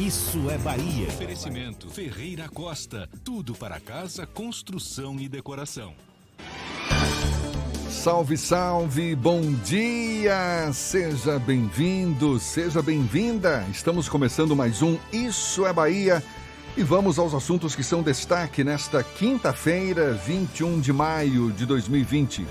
Isso é Bahia. Oferecimento Ferreira Costa. Tudo para casa, construção e decoração. Salve, salve, bom dia! Seja bem-vindo, seja bem-vinda. Estamos começando mais um Isso é Bahia e vamos aos assuntos que são destaque nesta quinta-feira, 21 de maio de 2020.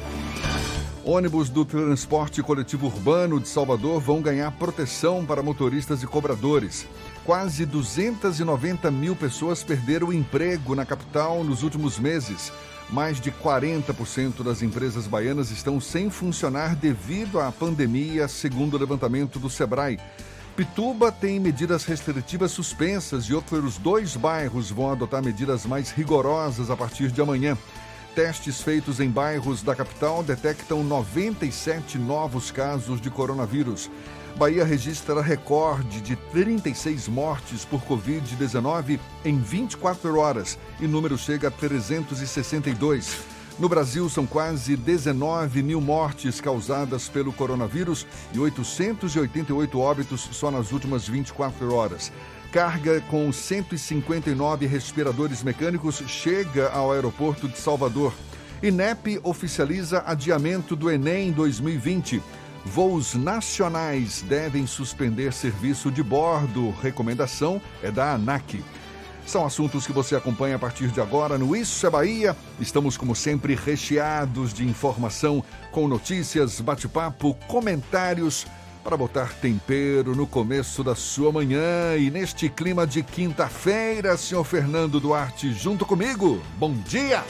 Ônibus do transporte coletivo urbano de Salvador vão ganhar proteção para motoristas e cobradores. Quase 290 mil pessoas perderam emprego na capital nos últimos meses. Mais de 40% das empresas baianas estão sem funcionar devido à pandemia, segundo o levantamento do Sebrae. Pituba tem medidas restritivas suspensas e outros dois bairros vão adotar medidas mais rigorosas a partir de amanhã. Testes feitos em bairros da capital detectam 97 novos casos de coronavírus. Bahia registra recorde de 36 mortes por Covid-19 em 24 horas e número chega a 362. No Brasil, são quase 19 mil mortes causadas pelo coronavírus e 888 óbitos só nas últimas 24 horas. Carga com 159 respiradores mecânicos chega ao aeroporto de Salvador. INEP oficializa adiamento do Enem 2020. Voos nacionais devem suspender serviço de bordo. Recomendação é da ANAC. São assuntos que você acompanha a partir de agora no Isso é Bahia. Estamos, como sempre, recheados de informação, com notícias, bate-papo, comentários para botar tempero no começo da sua manhã. E neste clima de quinta-feira, senhor Fernando Duarte, junto comigo. Bom dia!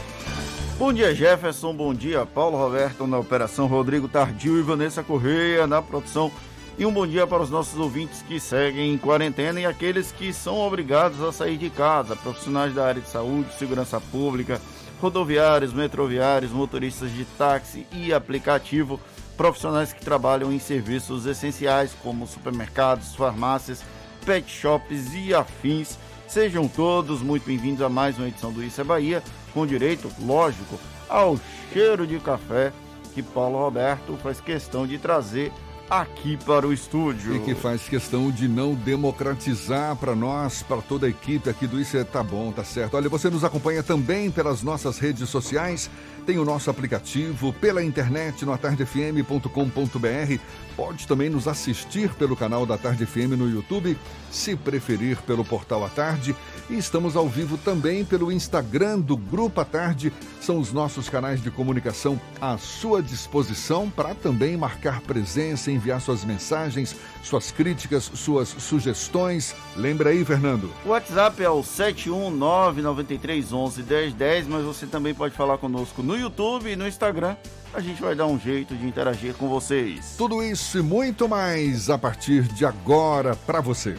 Bom dia, Jefferson. Bom dia, Paulo Roberto na operação, Rodrigo Tardio e Vanessa Correia na produção. E um bom dia para os nossos ouvintes que seguem em quarentena e aqueles que são obrigados a sair de casa, profissionais da área de saúde, segurança pública, rodoviários, metroviários, motoristas de táxi e aplicativo, profissionais que trabalham em serviços essenciais como supermercados, farmácias, pet shops e afins. Sejam todos muito bem-vindos a mais uma edição do Isso é Bahia, com direito, lógico, ao cheiro de café que Paulo Roberto faz questão de trazer aqui para o estúdio. E que faz questão de não democratizar para nós, para toda a equipe aqui do Isso é Tá Bom, tá certo. Olha, você nos acompanha também pelas nossas redes sociais, tem o nosso aplicativo, pela internet no atardefm.com.br. Pode também nos assistir pelo canal da Tarde FM no YouTube, se preferir pelo portal à tarde. E estamos ao vivo também pelo Instagram do Grupo à Tarde. São os nossos canais de comunicação à sua disposição para também marcar presença, enviar suas mensagens, suas críticas, suas sugestões. Lembra aí, Fernando? O WhatsApp é o 71993111010, mas você também pode falar conosco no YouTube e no Instagram. A gente vai dar um jeito de interagir com vocês. Tudo isso e muito mais a partir de agora para você.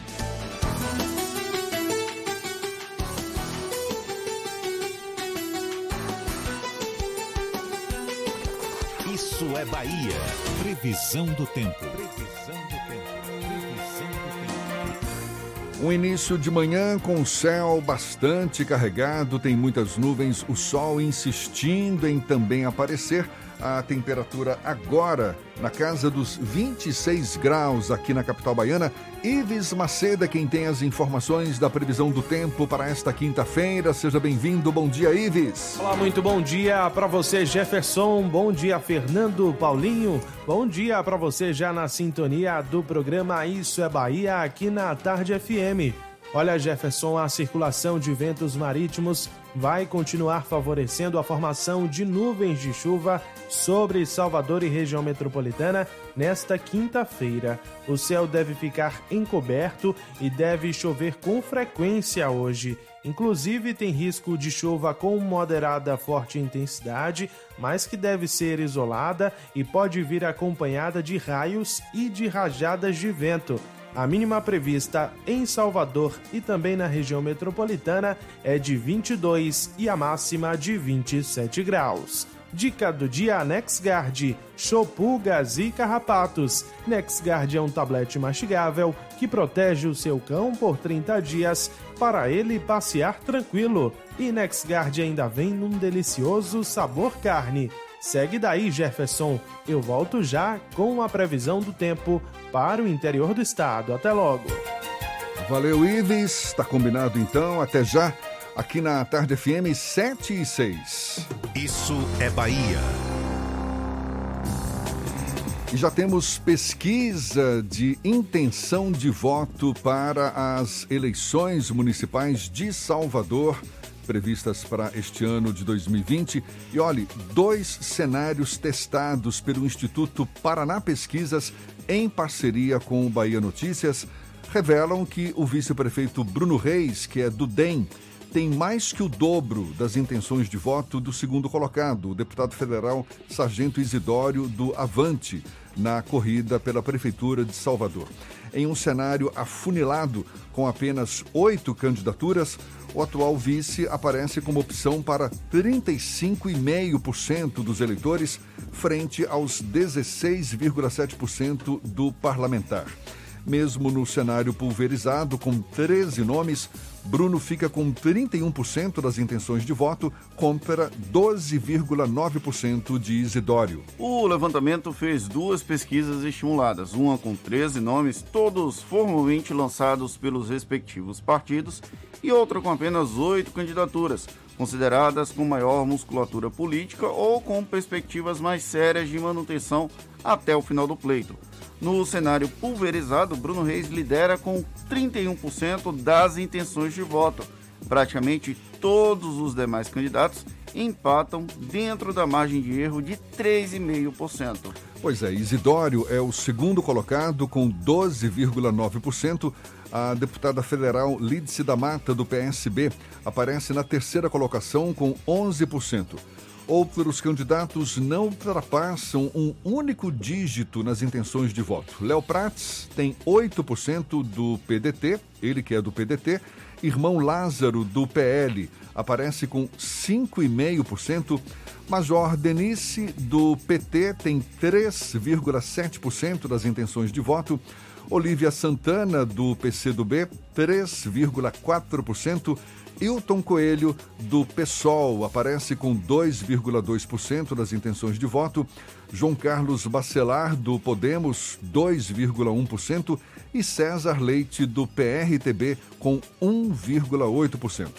Isso é Bahia. Previsão do tempo. Previsão do tempo. Previsão do tempo. Um início de manhã com o céu bastante carregado, tem muitas nuvens, o sol insistindo em também aparecer. A temperatura agora na casa dos 26 graus aqui na capital baiana. Ives Maceda, quem tem as informações da previsão do tempo para esta quinta-feira. Seja bem-vindo. Bom dia, Ives. Olá, muito bom dia para você, Jefferson. Bom dia, Fernando, Paulinho. Bom dia para você já na sintonia do programa Isso é Bahia aqui na Tarde FM. Olha, Jefferson, a circulação de ventos marítimos vai continuar favorecendo a formação de nuvens de chuva sobre Salvador e região metropolitana nesta quinta-feira. O céu deve ficar encoberto e deve chover com frequência hoje. Inclusive, tem risco de chuva com moderada forte intensidade, mas que deve ser isolada e pode vir acompanhada de raios e de rajadas de vento. A mínima prevista em Salvador e também na região metropolitana é de 22 e a máxima de 27 graus. Dica do dia NexGard, Chopugas e Carrapatos. NexGard é um tablete mastigável que protege o seu cão por 30 dias para ele passear tranquilo. E NexGard ainda vem num delicioso sabor carne. Segue daí, Jefferson. Eu volto já com a previsão do tempo para o interior do estado. Até logo. Valeu, Ives. Está combinado então. Até já aqui na Tarde FM 7 e 6. Isso é Bahia. E já temos pesquisa de intenção de voto para as eleições municipais de Salvador, previstas para este ano de 2020. E olhe, dois cenários testados pelo Instituto Paraná Pesquisas em parceria com o Bahia Notícias revelam que o vice-prefeito Bruno Reis, que é do DEM, tem mais que o dobro das intenções de voto do segundo colocado, o deputado federal Sargento Isidório do Avante, na corrida pela Prefeitura de Salvador. Em um cenário afunilado com apenas oito candidaturas, o atual vice aparece como opção para 35,5% dos eleitores, frente aos 16,7% do parlamentar. Mesmo no cenário pulverizado, com 13 nomes, Bruno fica com 31% das intenções de voto contra 12,9% de Isidório. O levantamento fez duas pesquisas estimuladas, uma com 13 nomes, todos formalmente lançados pelos respectivos partidos, e outra com apenas oito candidaturas, consideradas com maior musculatura política ou com perspectivas mais sérias de manutenção até o final do pleito. No cenário pulverizado, Bruno Reis lidera com 31% das intenções de voto. Praticamente todos os demais candidatos empatam dentro da margem de erro de 3,5%. Pois é, Isidório é o segundo colocado com 12,9%. A deputada federal Lídice da Mata, do PSB, aparece na terceira colocação com 11% outros candidatos não ultrapassam um único dígito nas intenções de voto. Léo Prats tem 8% do PDT, ele que é do PDT. Irmão Lázaro, do PL, aparece com 5,5%. Major Denise, do PT, tem 3,7% das intenções de voto. Olivia Santana, do PCdoB, 3,4%. Hilton Coelho, do PSOL, aparece com 2,2% das intenções de voto. João Carlos Bacelar, do Podemos, 2,1%. E César Leite, do PRTB, com 1,8%.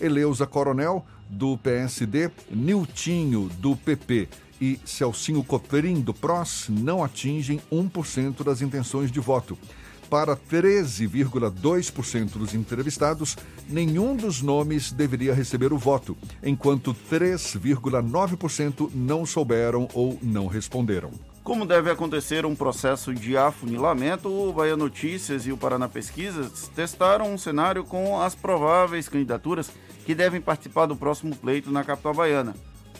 Eleusa Coronel, do PSD, Niltinho, do PP e Celcinho Cotrim, do PROS, não atingem 1% das intenções de voto. Para 13,2% dos entrevistados, nenhum dos nomes deveria receber o voto, enquanto 3,9% não souberam ou não responderam. Como deve acontecer um processo de afunilamento, o Bahia Notícias e o Paraná Pesquisas testaram um cenário com as prováveis candidaturas que devem participar do próximo pleito na capital baiana.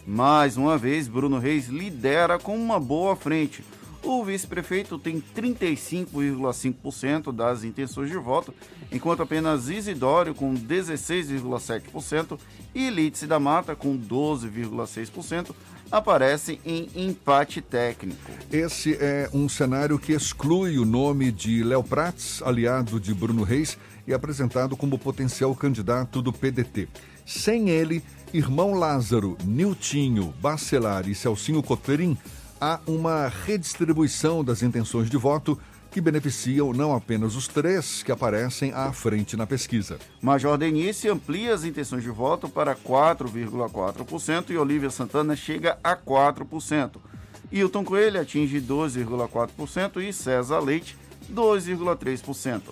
Mais uma vez, Bruno Reis lidera com uma boa frente, o vice-prefeito tem 35,5% das intenções de voto, enquanto apenas Isidório, com 16,7%, e Lídice da Mata, com 12,6%, aparecem em empate técnico. Esse é um cenário que exclui o nome de Léo Prats, aliado de Bruno Reis, e apresentado como potencial candidato do PDT. Sem ele, irmão Lázaro, Niltinho, Bacelar e Celcinho Cotrim há uma redistribuição das intenções de voto que beneficiam não apenas os três que aparecem à frente na pesquisa. Major Denise amplia as intenções de voto para 4,4% e Olivia Santana chega a 4%. Hilton Coelho atinge 2,4% e César Leite 2,3%.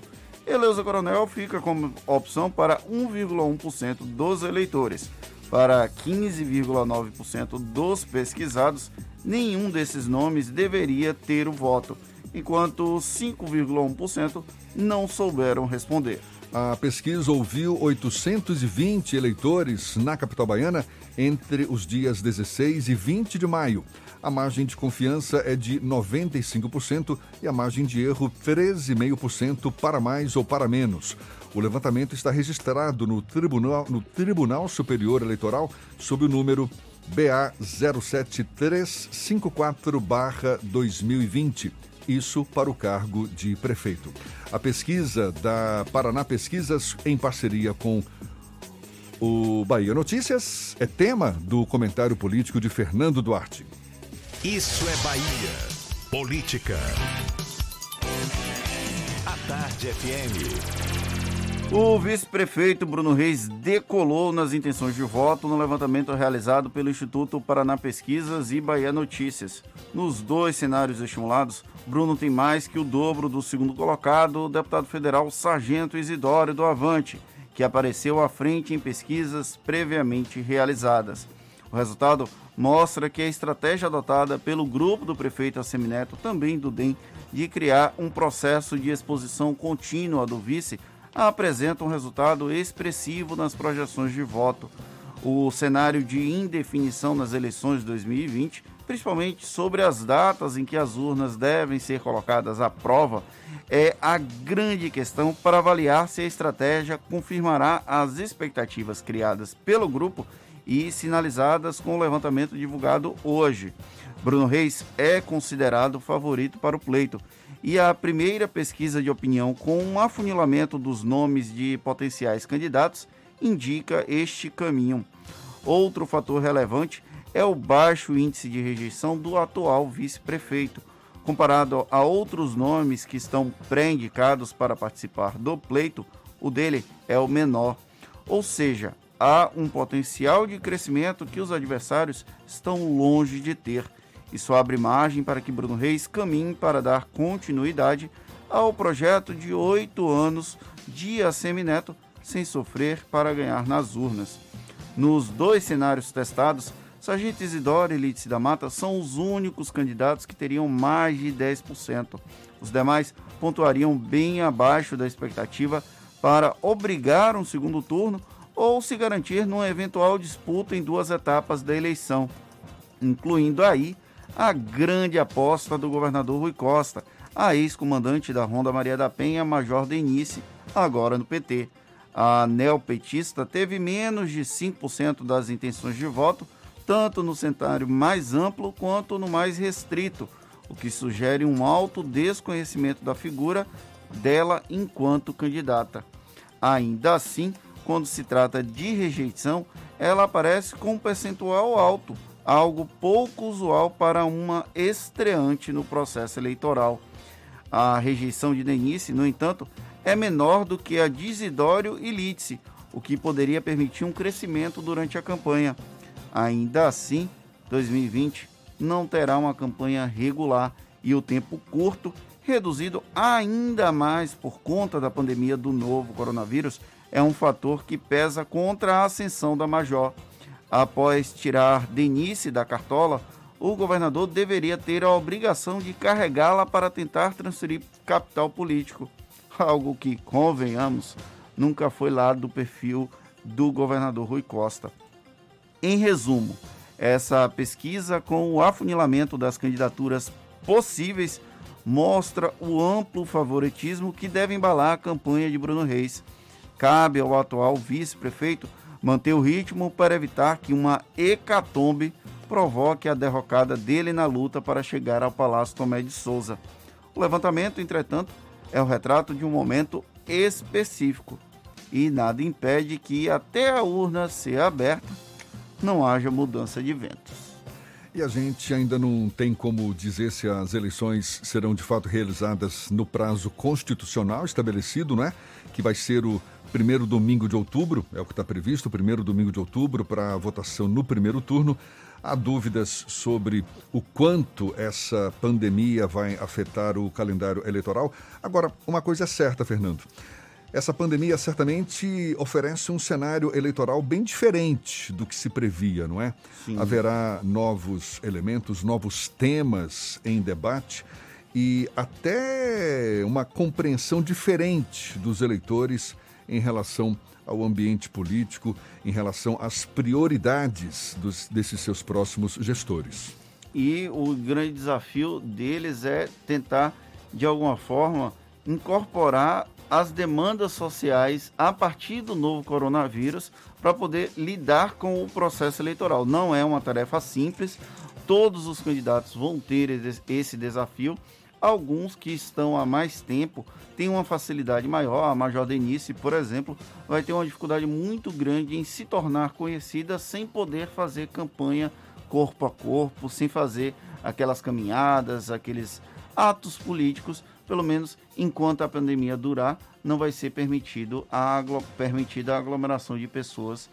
Eleusa Coronel fica como opção para 1,1% dos eleitores. Para 15,9% dos pesquisados, nenhum desses nomes deveria ter o voto, enquanto 5,1% não souberam responder. A pesquisa ouviu 820 eleitores na capital baiana entre os dias 16 e 20 de maio. A margem de confiança é de 95% e a margem de erro 13,5% para mais ou para menos. O levantamento está registrado no Tribunal, no Tribunal Superior Eleitoral sob o número BA 07354-2020. Isso para o cargo de prefeito. A pesquisa da Paraná Pesquisas, em parceria com o Bahia Notícias, é tema do comentário político de Fernando Duarte. Isso é Bahia. Política. A Tarde FM. O vice-prefeito Bruno Reis decolou nas intenções de voto no levantamento realizado pelo Instituto Paraná Pesquisas e Bahia Notícias. Nos dois cenários estimulados, Bruno tem mais que o dobro do segundo colocado, o deputado federal Sargento Isidório do Avante, que apareceu à frente em pesquisas previamente realizadas. O resultado mostra que a estratégia adotada pelo grupo do prefeito Assemineto, também do DEM, de criar um processo de exposição contínua do vice, apresenta um resultado expressivo nas projeções de voto. O cenário de indefinição nas eleições de 2020, principalmente sobre as datas em que as urnas devem ser colocadas à prova, é a grande questão para avaliar se a estratégia confirmará as expectativas criadas pelo grupo e sinalizadas com o levantamento divulgado hoje. Bruno Reis é considerado favorito para o pleito e a primeira pesquisa de opinião com um afunilamento dos nomes de potenciais candidatos indica este caminho. Outro fator relevante é o baixo índice de rejeição do atual vice-prefeito. Comparado a outros nomes que estão pré-indicados para participar do pleito, o dele é o menor. Ou seja, há um potencial de crescimento que os adversários estão longe de ter. Isso abre margem para que Bruno Reis caminhe para dar continuidade ao projeto de oito anos de Assemineto sem sofrer para ganhar nas urnas. Nos dois cenários testados, Sargento Isidoro e Lídice da Mata são os únicos candidatos que teriam mais de 10%. Os demais pontuariam bem abaixo da expectativa para obrigar um segundo turno ou se garantir numa eventual disputa em duas etapas da eleição, incluindo aí a grande aposta do governador Rui Costa, a ex-comandante da Ronda Maria da Penha, Major Denise, agora no PT. A neopetista teve menos de 5% das intenções de voto, tanto no cenário mais amplo quanto no mais restrito, o que sugere um alto desconhecimento da figura dela enquanto candidata. Ainda assim, quando se trata de rejeição, ela aparece com um percentual alto, algo pouco usual para uma estreante no processo eleitoral. A rejeição de Denise, no entanto, é menor do que a de Isidório e Lídice, o que poderia permitir um crescimento durante a campanha. Ainda assim, 2020 não terá uma campanha regular e o tempo curto, reduzido ainda mais por conta da pandemia do novo coronavírus, é um fator que pesa contra a ascensão da Major. Após tirar Denise da cartola, o governador deveria ter a obrigação de carregá-la para tentar transferir capital político, algo que, convenhamos, nunca foi lá do perfil do governador Rui Costa. Em resumo, essa pesquisa com o afunilamento das candidaturas possíveis mostra o amplo favoritismo que deve embalar a campanha de Bruno Reis Cabe ao atual vice-prefeito manter o ritmo para evitar que uma hecatombe provoque a derrocada dele na luta para chegar ao Palácio Tomé de Souza. O levantamento, entretanto, é o retrato de um momento específico e nada impede que, até a urna ser aberta, não haja mudança de ventos. E a gente ainda não tem como dizer se as eleições serão de fato realizadas no prazo constitucional estabelecido, não é? Que vai ser o primeiro domingo de outubro, é o que está previsto, primeiro domingo de outubro para a votação no primeiro turno. Há dúvidas sobre o quanto essa pandemia vai afetar o calendário eleitoral. Agora, uma coisa é certa, Fernando. essa pandemia certamente oferece um cenário eleitoral bem diferente do que se previa, não é? Sim. Haverá novos elementos, novos temas em debate e até uma compreensão diferente dos eleitores em relação ao ambiente político, em relação às prioridades dos, desses seus próximos gestores. E o grande desafio deles é tentar, de alguma forma, incorporar as demandas sociais a partir do novo coronavírus para poder lidar com o processo eleitoral. Não é uma tarefa simples, todos os candidatos vão ter esse desafio. Alguns que estão há mais tempo têm uma facilidade maior. A Major Denise, por exemplo, vai ter uma dificuldade muito grande em se tornar conhecida sem poder fazer campanha corpo a corpo, sem fazer aquelas caminhadas, aqueles atos políticos pelo menos enquanto a pandemia durar, não vai ser permitido a, permitida a aglomeração de pessoas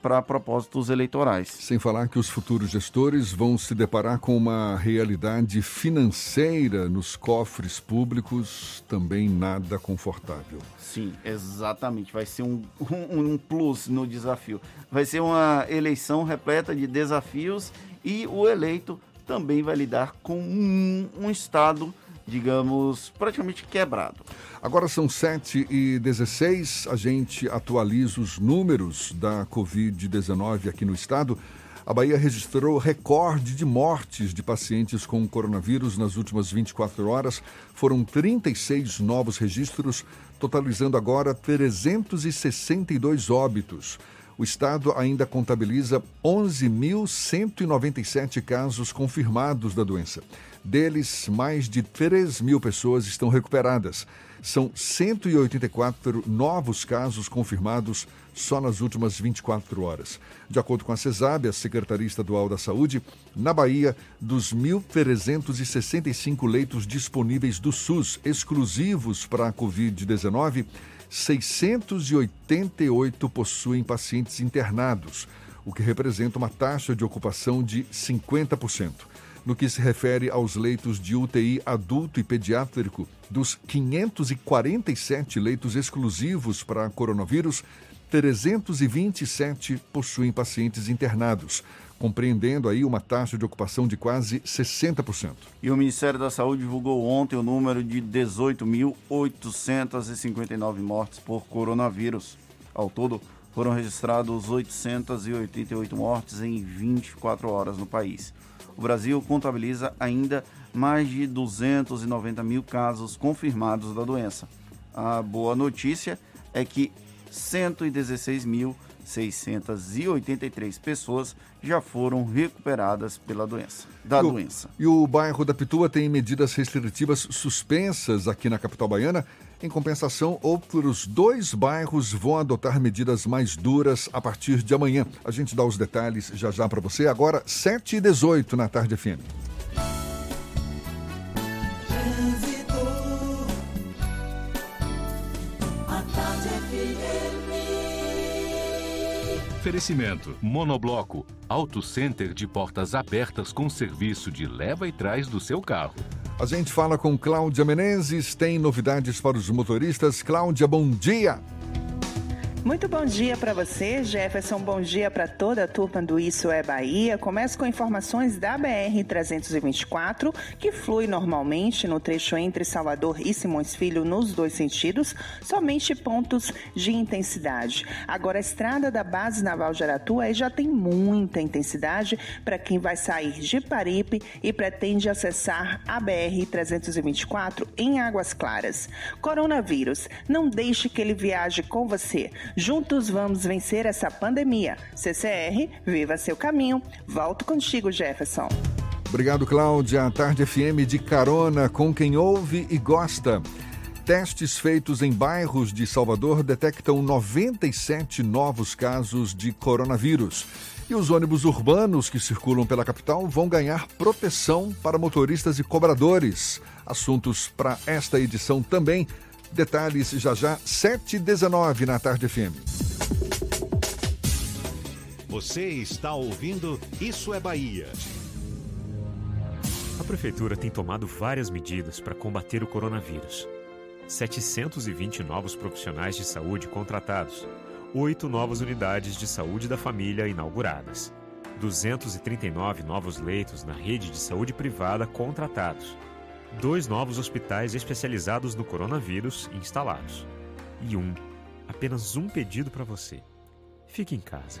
para propósitos eleitorais. Sem falar que os futuros gestores vão se deparar com uma realidade financeira nos cofres públicos também nada confortável. Sim, exatamente. Vai ser um, um, um plus no desafio. Vai ser uma eleição repleta de desafios e o eleito também vai lidar com um, um Estado digamos, praticamente quebrado. Agora são 7 e 16 a gente atualiza os números da Covid-19 aqui no estado. A Bahia registrou recorde de mortes de pacientes com coronavírus nas últimas 24 horas. Foram 36 novos registros, totalizando agora 362 óbitos. O estado ainda contabiliza 11.197 casos confirmados da doença. Deles, mais de 3 mil pessoas estão recuperadas. São 184 novos casos confirmados só nas últimas 24 horas. De acordo com a CESAB, a Secretaria Estadual da Saúde, na Bahia, dos 1.365 leitos disponíveis do SUS exclusivos para a Covid-19, 688 possuem pacientes internados, o que representa uma taxa de ocupação de 50%. No que se refere aos leitos de UTI adulto e pediátrico, dos 547 leitos exclusivos para coronavírus, 327 possuem pacientes internados, compreendendo aí uma taxa de ocupação de quase 60%. E o Ministério da Saúde divulgou ontem o número de 18.859 mortes por coronavírus. Ao todo, foram registrados 888 mortes em 24 horas no país o Brasil contabiliza ainda mais de 290 mil casos confirmados da doença. A boa notícia é que 116.683 pessoas já foram recuperadas pela doença, da e o, doença. E o bairro da Pitua tem medidas restritivas suspensas aqui na capital baiana em compensação, outros dois bairros vão adotar medidas mais duras a partir de amanhã. A gente dá os detalhes já já para você. Agora, 7 e 18 na tarde FM. Oferecimento: Monobloco, Auto Center de portas abertas com serviço de leva e trás do seu carro. A gente fala com Cláudia Menezes, tem novidades para os motoristas. Cláudia, bom dia! Muito bom dia para você, Jefferson. Bom dia para toda a turma do Isso é Bahia. Começo com informações da BR-324, que flui normalmente no trecho entre Salvador e Simões Filho nos dois sentidos, somente pontos de intensidade. Agora, a estrada da Base Naval de aí já tem muita intensidade para quem vai sair de Paripe e pretende acessar a BR-324 em Águas Claras. Coronavírus, não deixe que ele viaje com você. Juntos vamos vencer essa pandemia. CCR, viva seu caminho. Volto contigo, Jefferson. Obrigado, Cláudia. Tarde FM de carona com quem ouve e gosta. Testes feitos em bairros de Salvador detectam 97 novos casos de coronavírus. E os ônibus urbanos que circulam pela capital vão ganhar proteção para motoristas e cobradores. Assuntos para esta edição também Detalhes já já, 7h19 na Tarde FM. Você está ouvindo Isso é Bahia. A Prefeitura tem tomado várias medidas para combater o coronavírus. 720 novos profissionais de saúde contratados, oito novas unidades de saúde da família inauguradas, 239 novos leitos na rede de saúde privada contratados, dois novos hospitais especializados no coronavírus instalados e um, apenas um pedido para você. Fique em casa.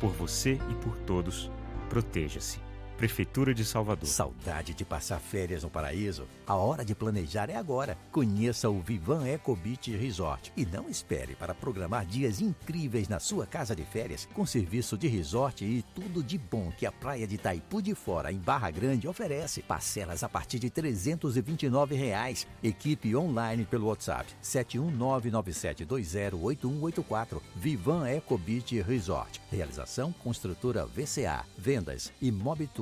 Por você e por todos, proteja-se. Prefeitura de Salvador. Saudade de passar férias no paraíso? A hora de planejar é agora. Conheça o Vivan Eco Beach Resort e não espere para programar dias incríveis na sua casa de férias com serviço de resort e tudo de bom que a praia de Taipu de Fora, em Barra Grande, oferece. Parcelas a partir de 329 reais. Equipe online pelo WhatsApp 71997208184. Vivan Eco Beach Resort. Realização Construtora VCA. Vendas e Mobitur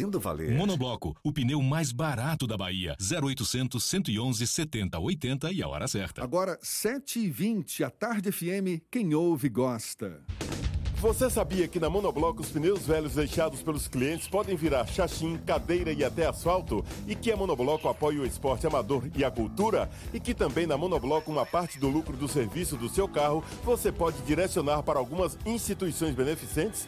fazendo valer. Monobloco, o pneu mais barato da Bahia. 0800 111 70 80 e a hora certa. Agora, 7h20, a Tarde FM, quem ouve gosta. Você sabia que na Monobloco os pneus velhos deixados pelos clientes podem virar chachim, cadeira e até asfalto? E que a Monobloco apoia o esporte amador e a cultura? E que também na Monobloco uma parte do lucro do serviço do seu carro você pode direcionar para algumas instituições beneficentes?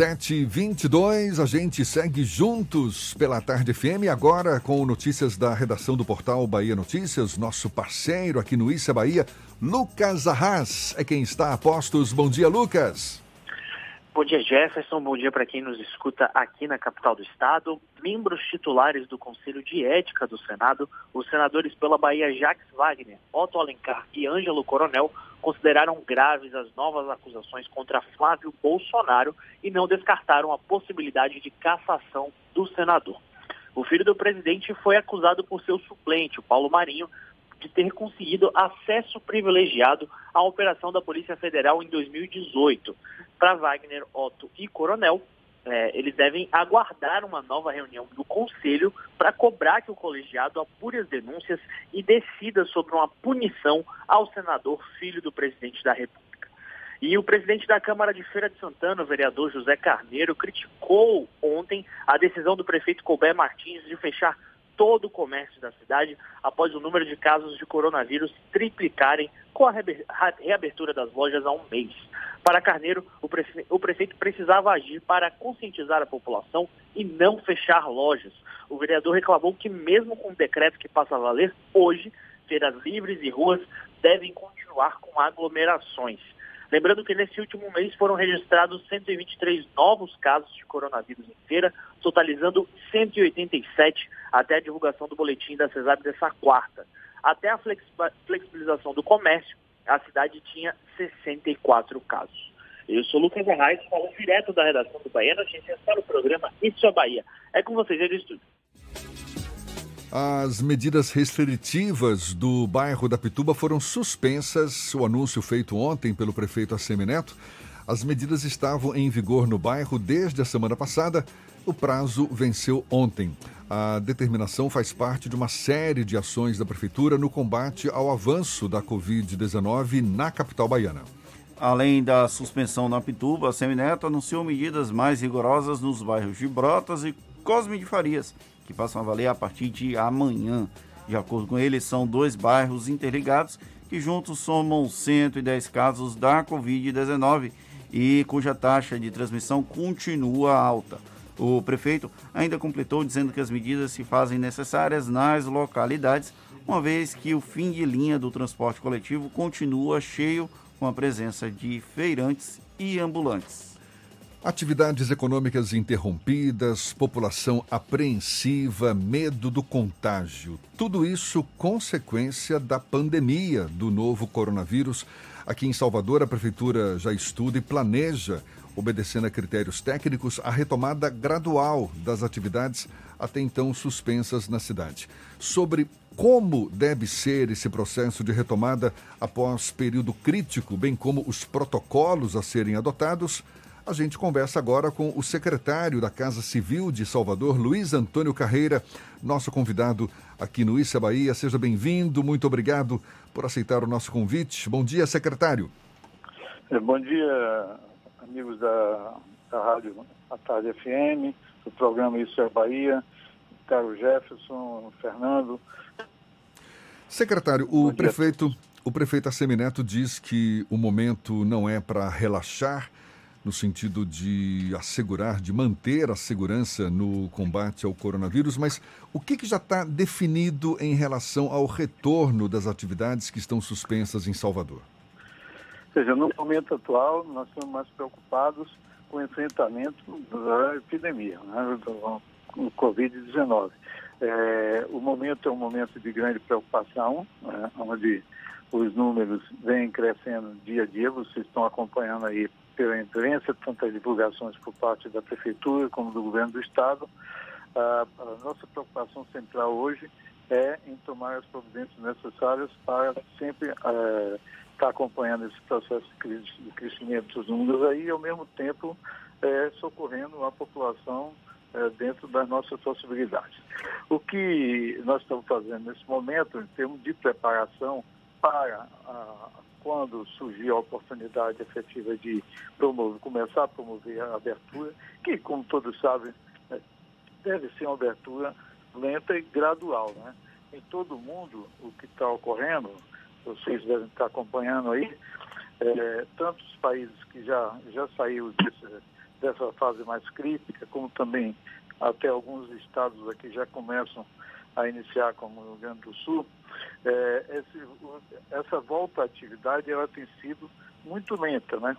722, a gente segue juntos pela Tarde FM, agora com notícias da redação do portal Bahia Notícias, nosso parceiro aqui no Issa Bahia, Lucas Arras, é quem está a postos. Bom dia, Lucas. Bom dia, Jefferson. Bom dia para quem nos escuta aqui na capital do estado. Membros titulares do Conselho de Ética do Senado, os senadores pela Bahia Jacques Wagner, Otto Alencar e Ângelo Coronel, consideraram graves as novas acusações contra Flávio Bolsonaro e não descartaram a possibilidade de cassação do senador. O filho do presidente foi acusado por seu suplente, o Paulo Marinho, de ter conseguido acesso privilegiado à operação da Polícia Federal em 2018. Para Wagner, Otto e Coronel, é, eles devem aguardar uma nova reunião do Conselho para cobrar que o colegiado apure as denúncias e decida sobre uma punição ao senador filho do presidente da República. E o presidente da Câmara de Feira de Santana, o vereador José Carneiro, criticou ontem a decisão do prefeito Colbert Martins de fechar todo o comércio da cidade após o número de casos de coronavírus triplicarem com a reabertura das lojas há um mês. Para Carneiro, o, prefe... o prefeito precisava agir para conscientizar a população e não fechar lojas. O vereador reclamou que, mesmo com o decreto que passa a valer hoje, feiras livres e ruas devem continuar com aglomerações. Lembrando que nesse último mês foram registrados 123 novos casos de coronavírus em feira, totalizando 187 até a divulgação do boletim da CESAB dessa quarta. Até a flexibilização do comércio, a cidade tinha 64 casos. Eu sou Lucas Arraes, falo direto da redação do Bahia Notícias para o programa Isso é Bahia. É com vocês aí do estúdio. As medidas restritivas do bairro da Pituba foram suspensas. O anúncio feito ontem pelo prefeito Assemineto. As medidas estavam em vigor no bairro desde a semana passada. O prazo venceu ontem. A determinação faz parte de uma série de ações da prefeitura no combate ao avanço da Covid-19 na capital baiana. Além da suspensão na Pituba, a Semineto anunciou medidas mais rigorosas nos bairros de Brotas e Cosme de Farias, que passam a valer a partir de amanhã. De acordo com ele, são dois bairros interligados que juntos somam 110 casos da Covid-19 e cuja taxa de transmissão continua alta. O prefeito ainda completou dizendo que as medidas se fazem necessárias nas localidades, uma vez que o fim de linha do transporte coletivo continua cheio com a presença de feirantes e ambulantes. Atividades econômicas interrompidas, população apreensiva, medo do contágio. Tudo isso consequência da pandemia do novo coronavírus. Aqui em Salvador, a Prefeitura já estuda e planeja, obedecendo a critérios técnicos, a retomada gradual das atividades até então suspensas na cidade. Sobre como deve ser esse processo de retomada após período crítico, bem como os protocolos a serem adotados. A gente conversa agora com o secretário da Casa Civil de Salvador, Luiz Antônio Carreira, nosso convidado aqui no Issa Bahia. Seja bem-vindo, muito obrigado por aceitar o nosso convite. Bom dia, secretário. É, bom dia, amigos da, da Rádio A Tarde FM, do programa Isso é Bahia, Carlos Jefferson, Fernando. Secretário, o prefeito, o prefeito Assemineto diz que o momento não é para relaxar, no sentido de assegurar, de manter a segurança no combate ao coronavírus, mas o que, que já está definido em relação ao retorno das atividades que estão suspensas em Salvador? Ou seja, no momento atual, nós estamos mais preocupados com o enfrentamento da epidemia, né, do, do Covid-19. É, o momento é um momento de grande preocupação, né, onde os números vêm crescendo dia a dia, vocês estão acompanhando aí pela imprensa, tantas divulgações por parte da Prefeitura como do Governo do Estado. a nossa preocupação central hoje é em tomar as providências necessárias para sempre é, estar acompanhando esse processo de crescimento dos números aí e, ao mesmo tempo, é, socorrendo a população é, dentro das nossas possibilidades. O que nós estamos fazendo nesse momento, em termos de preparação para a, quando surgir a oportunidade efetiva de promover, começar a promover a abertura, que, como todos sabem, é, deve ser uma abertura lenta e gradual. Né? Em todo mundo, o que está ocorrendo, vocês devem estar acompanhando aí, é, tantos países que já, já saíram desse, dessa fase mais crítica, como também até alguns estados aqui já começam a iniciar, como o Rio Grande do Sul, é, esse, essa volta à atividade ela tem sido muito lenta, né?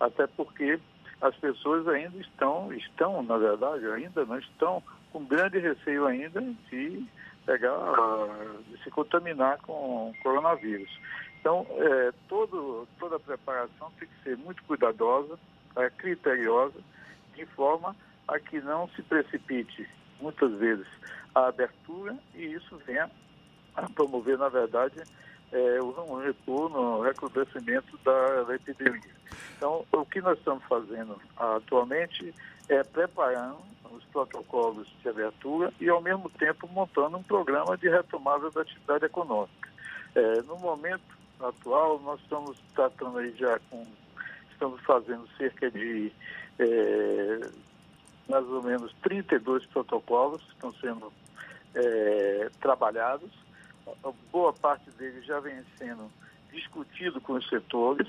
Até porque as pessoas ainda estão, estão, na verdade, ainda não estão com grande receio ainda de pegar, de se contaminar com o coronavírus. Então, é, todo, toda a preparação tem que ser muito cuidadosa, é, criteriosa, de forma a que não se precipite, muitas vezes, a abertura e isso venha a promover, na verdade, é, um retorno, um recrudescimento da, da epidemia. Então, o que nós estamos fazendo atualmente é preparando os protocolos de abertura e, ao mesmo tempo, montando um programa de retomada da atividade econômica. É, no momento atual, nós estamos tratando aí já com, estamos fazendo cerca de é, mais ou menos 32 protocolos que estão sendo é, trabalhados. Boa parte deles já vem sendo discutido com os setores,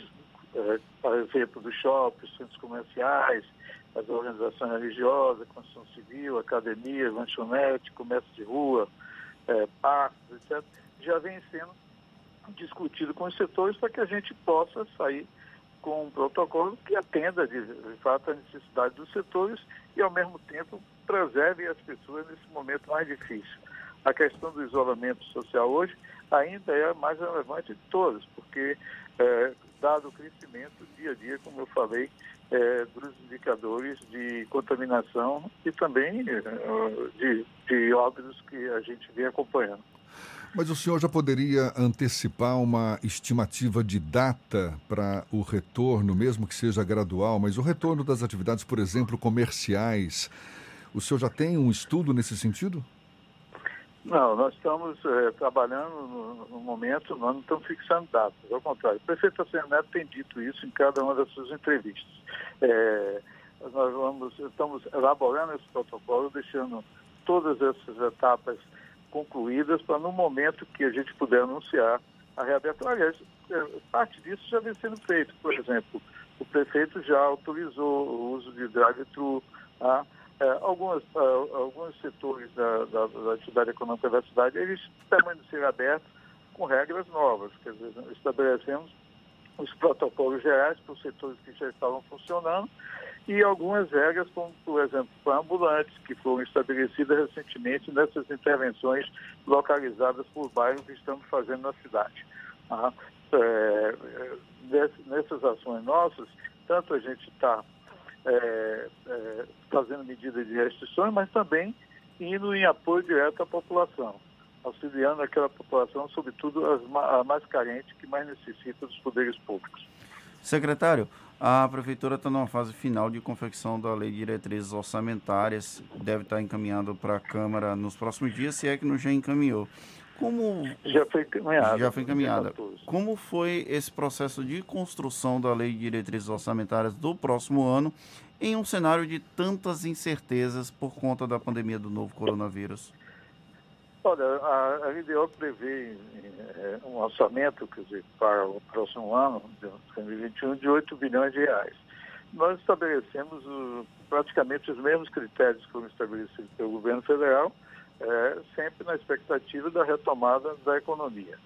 é, por exemplo, dos shoppings, centros comerciais, as organizações religiosas, construção civil, academias, lanchonete, comércio de rua, é, parques, etc., já vem sendo discutido com os setores para que a gente possa sair com um protocolo que atenda, de, de fato, a necessidade dos setores e, ao mesmo tempo, preserve as pessoas nesse momento mais difícil. A questão do isolamento social hoje ainda é a mais relevante de todas, porque, é, dado o crescimento dia a dia, como eu falei, é, dos indicadores de contaminação e também é, de, de óbitos que a gente vem acompanhando. Mas o senhor já poderia antecipar uma estimativa de data para o retorno, mesmo que seja gradual, mas o retorno das atividades, por exemplo, comerciais. O senhor já tem um estudo nesse sentido? Não, nós estamos é, trabalhando no, no, momento, nós não estamos fixando datas, ao contrário. O prefeito Neto tem dito isso em cada uma das suas entrevistas. É, nós vamos, estamos elaborando esse protocolo, deixando todas essas etapas concluídas para no momento que a gente puder anunciar a reabertura. Aliás, é, parte disso já vem sendo feito. Por exemplo, o prefeito já autorizou o uso de drive-thru. Tá? É, algumas, uh, alguns setores da, da, da, atividade econômica da cidade, eles permaneceram abertos com regras novas. Quer dizer, estabelecemos os protocolos gerais para os setores que já estavam funcionando e algumas regras, como, por exemplo, para ambulantes, que foram estabelecidas recentemente nessas intervenções localizadas por bairros que estamos fazendo na cidade. Ah, é, nessas ações nossas, tanto a gente está é, é, fazendo medidas de restrições, mas também indo em apoio direto à população, auxiliando aquela população, sobretudo as, a mais carente, que mais necessita dos poderes públicos. Secretário, a Prefeitura está numa fase final de confecção da Lei de Diretrizes Orçamentárias, deve estar encaminhando para a Câmara nos próximos dias, se é que não já encaminhou. Como já foi encaminhada. Já foi encaminhada. Como foi esse processo de construção da Lei de Diretrizes Orçamentárias do próximo ano em um cenário de tantas incertezas por conta da pandemia do novo coronavírus? Olha, a, a LDO prevê é, um orçamento, quer dizer, para o próximo ano, de 2021, de 8 bilhões de reais. Nós estabelecemos praticamente os mesmos critérios que foram estabelecidos pelo governo federal, é, sempre na expectativa da retomada da economia.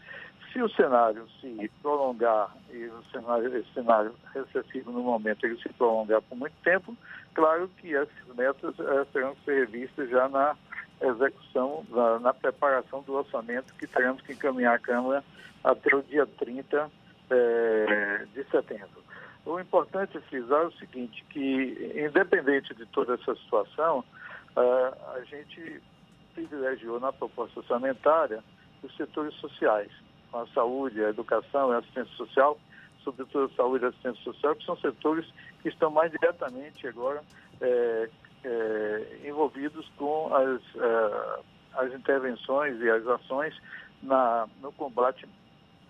Se o cenário se prolongar e o cenário, esse cenário recessivo no momento ele se prolongar por muito tempo, claro que essas metas é, terão que ser revistas já na execução, na, na, preparação do orçamento que teremos que encaminhar à Câmara até o dia 30 é, de setembro. O importante é frisar o seguinte, que independente de toda essa situação, é, a gente privilegiou na proposta orçamentária os setores sociais, a saúde, a educação a assistência social, sobretudo a saúde e a assistência social, que são setores que estão mais diretamente agora é, é, envolvidos com as, uh, as intervenções e as ações na, no combate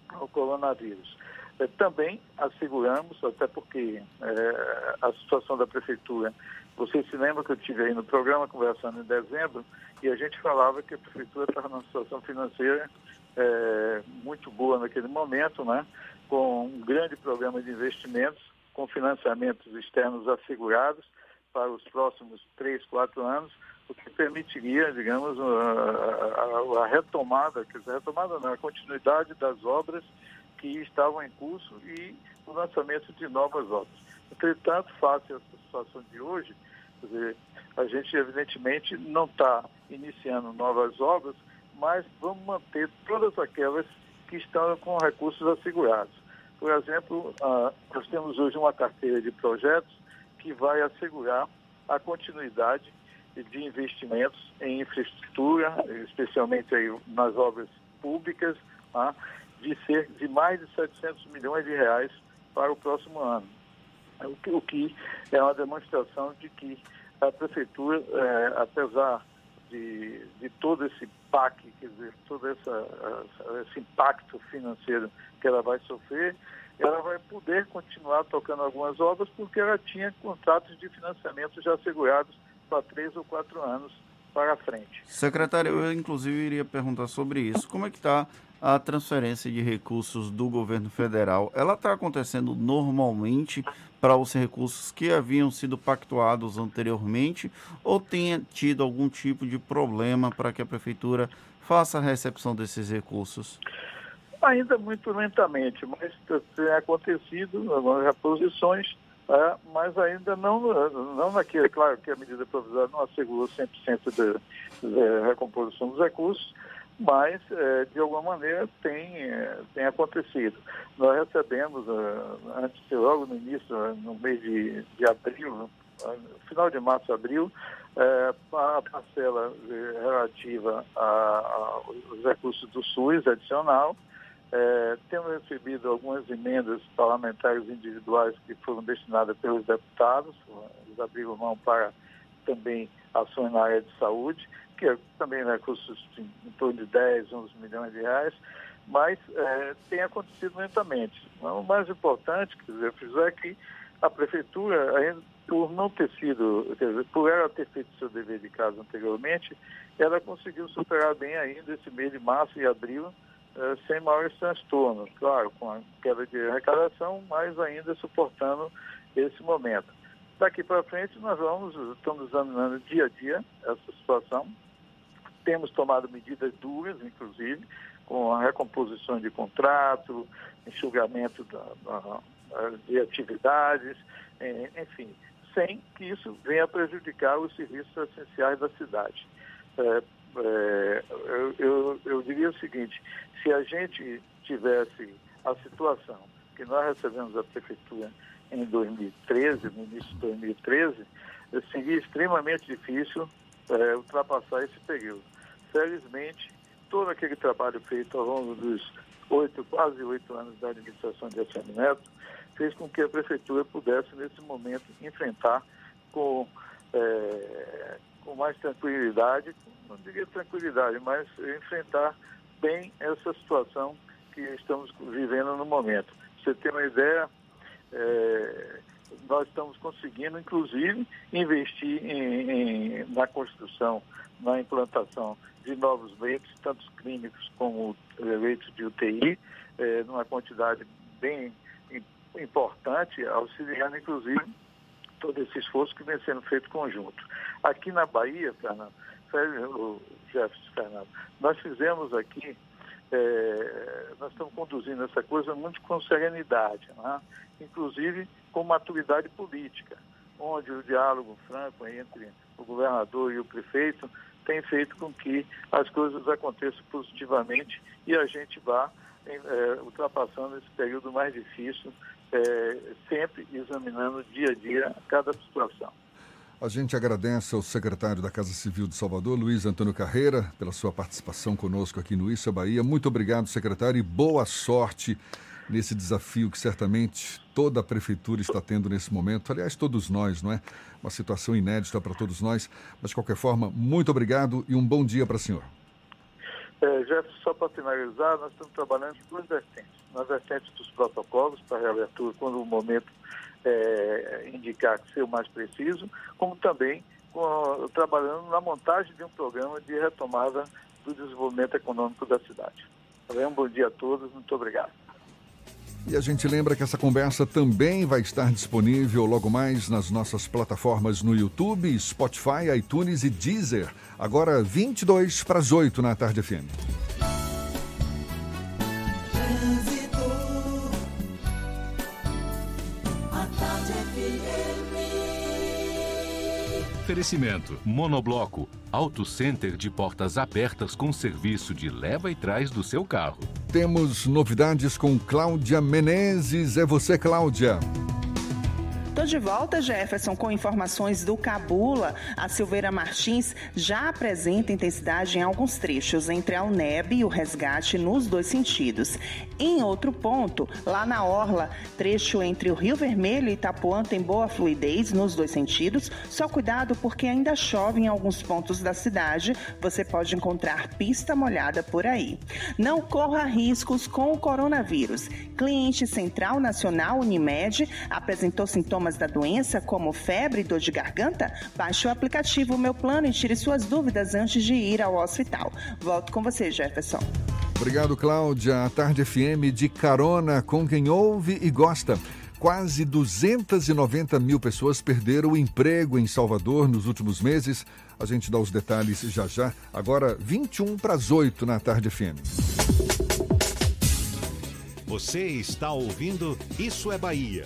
ao coronavírus. É, também asseguramos, até porque é, a situação da prefeitura, vocês se lembram que eu tive aí no programa conversando em dezembro, e a gente falava que a prefeitura estava numa situação financeira é, muito boa naquele momento, né? com um grande programa de investimentos, com financiamentos externos assegurados, para os próximos três, quatro anos, o que permitiria, digamos, a, a, a retomada, quer dizer, a retomada não, a continuidade das obras que estavam em curso e o lançamento de novas obras. Entretanto, face essa situação de hoje, dizer, a gente evidentemente não está iniciando novas obras, mas vamos manter todas aquelas que estão com recursos assegurados. Por exemplo, ah, nós temos hoje uma carteira de projetos que vai assegurar a continuidade de investimentos em infraestrutura, especialmente aí nas obras públicas, tá? de ser de mais de 700 milhões de reais para o próximo ano. O que, o que é uma demonstração de que a prefeitura, é, apesar de, de todo esse PAC, quer dizer, todo essa, esse impacto financeiro que ela vai sofrer, ela vai poder continuar tocando algumas obras porque ela tinha contratos de financiamento já assegurados para três ou quatro anos para frente. Secretário, eu inclusive iria perguntar sobre isso. Como é que está a transferência de recursos do governo federal? Ela está acontecendo normalmente para os recursos que haviam sido pactuados anteriormente ou tem tido algum tipo de problema para que a prefeitura faça a recepção desses recursos? Ainda muito lentamente, mas tem acontecido algumas reposições, é, mas ainda não, não naquele, claro que a medida provisória não assegurou 100% de, de recomposição dos recursos, mas é, de alguma maneira tem, é, tem acontecido. Nós recebemos, é, antes, logo no início, no mês de, de abril, final de março, abril, a parcela relativa aos recursos do SUS adicional, temos recebido algumas emendas parlamentares individuais que foram destinadas pelos deputados, eles abriram mão para também ações na área de saúde, que é também recursos em torno de 10, 11 milhões de reais, mas é, tem acontecido lentamente. O mais importante, quer dizer, é que a prefeitura, por não ter sido, quer dizer, por ela ter feito seu dever de casa anteriormente, ela conseguiu superar bem ainda esse mês de março e abril, é, sem maiores transtornos, claro, com a queda de arrecadação, mas ainda suportando esse momento. Daqui para frente nós vamos, estamos examinando dia a dia essa situação. Temos tomado medidas duras, inclusive, com a recomposição de contrato, enxugamento da, da, de atividades, enfim, sem que isso venha prejudicar os serviços essenciais da cidade. É, é, eu, eu, eu diria o seguinte, se a gente tivesse a situação que nós recebemos da prefeitura em 2013, no início de 2013, seria extremamente difícil é, ultrapassar esse período. Felizmente, todo aquele trabalho feito ao longo dos oito, quase oito anos da administração de Alexandre Neto, fez com que a prefeitura pudesse, nesse momento, enfrentar com, é, com mais tranquilidade, não diria tranquilidade, mas enfrentar bem essa situação que estamos vivendo no momento. Você tem uma ideia, é, nós estamos conseguindo, inclusive, investir em, em, na construção, na implantação de novos leitos, tanto clínicos como eh, leitos de UTI, é, numa quantidade bem importante, auxiliando, inclusive, todo esse esforço que vem sendo feito conjunto. Aqui na Bahia, Fernando, o Jefferson Fernando, nós fizemos aqui, é, nós estamos conduzindo essa coisa muito com serenidade, né? inclusive com maturidade política, onde o diálogo franco entre o governador e o prefeito tem feito com que as coisas aconteçam positivamente e a gente vá é, ultrapassando esse período mais difícil, é, sempre examinando dia a dia cada situação. A gente agradece ao secretário da Casa Civil de Salvador, Luiz Antônio Carreira, pela sua participação conosco aqui no Isso é Bahia. Muito obrigado, secretário, e boa sorte nesse desafio que certamente toda a prefeitura está tendo nesse momento. Aliás, todos nós, não é? Uma situação inédita para todos nós. Mas, de qualquer forma, muito obrigado e um bom dia para o senhor. É, Jefferson, só para finalizar, nós estamos trabalhando em duas vertentes. Na vertente dos protocolos para reabertura, quando o momento é, indicar que ser o mais preciso, como também com, trabalhando na montagem de um programa de retomada do desenvolvimento econômico da cidade. Tá um bom dia a todos, muito obrigado. E a gente lembra que essa conversa também vai estar disponível logo mais nas nossas plataformas no YouTube, Spotify, iTunes e Deezer. Agora 22 para as 8 na tarde FM. Oferecimento: Monobloco, Auto Center de portas abertas com serviço de leva e trás do seu carro. Temos novidades com Cláudia Menezes. É você, Cláudia. Estou de volta, Jefferson, com informações do Cabula. A Silveira Martins já apresenta intensidade em alguns trechos entre a UNEB e o resgate nos dois sentidos. Em outro ponto, lá na Orla, trecho entre o Rio Vermelho e Itapuã tem boa fluidez nos dois sentidos. Só cuidado porque ainda chove em alguns pontos da cidade. Você pode encontrar pista molhada por aí. Não corra riscos com o coronavírus. Cliente Central Nacional Unimed apresentou sintomas sintomas da doença, como febre e dor de garganta, baixe o aplicativo Meu Plano e tire suas dúvidas antes de ir ao hospital. Volto com você, Jefferson. Obrigado, Cláudia. A Tarde FM de carona com quem ouve e gosta. Quase 290 mil pessoas perderam o emprego em Salvador nos últimos meses. A gente dá os detalhes já já. Agora, 21 para as 8 na Tarde FM. Você está ouvindo Isso é Bahia.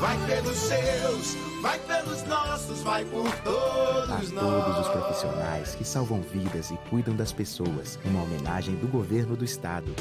Vai pelos seus, vai pelos nossos, vai por todos a nós. todos os profissionais que salvam vidas e cuidam das pessoas, uma homenagem do governo do estado.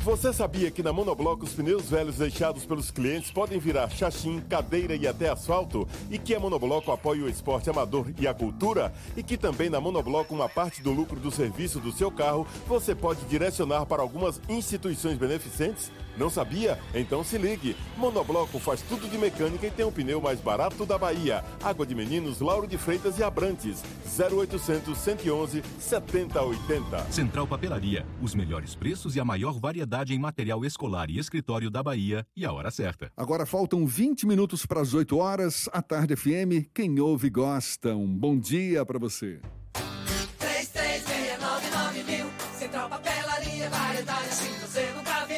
Você sabia que na Monobloco os pneus velhos deixados pelos clientes podem virar chachim, cadeira e até asfalto? E que a Monobloco apoia o esporte amador e a cultura? E que também na Monobloco uma parte do lucro do serviço do seu carro você pode direcionar para algumas instituições beneficentes? Não sabia? Então se ligue. Monobloco faz tudo de mecânica e tem o pneu mais barato da Bahia. Água de Meninos, Lauro de Freitas e Abrantes. 0800 111 7080. Central Papelaria. Os melhores preços e a maior variedade em material escolar e escritório da Bahia. E a hora certa. Agora faltam 20 minutos para as 8 horas. A Tarde FM. Quem ouve gosta. Um bom dia para você. 3369 mil. Central Papelaria, variedade assim você nunca viu.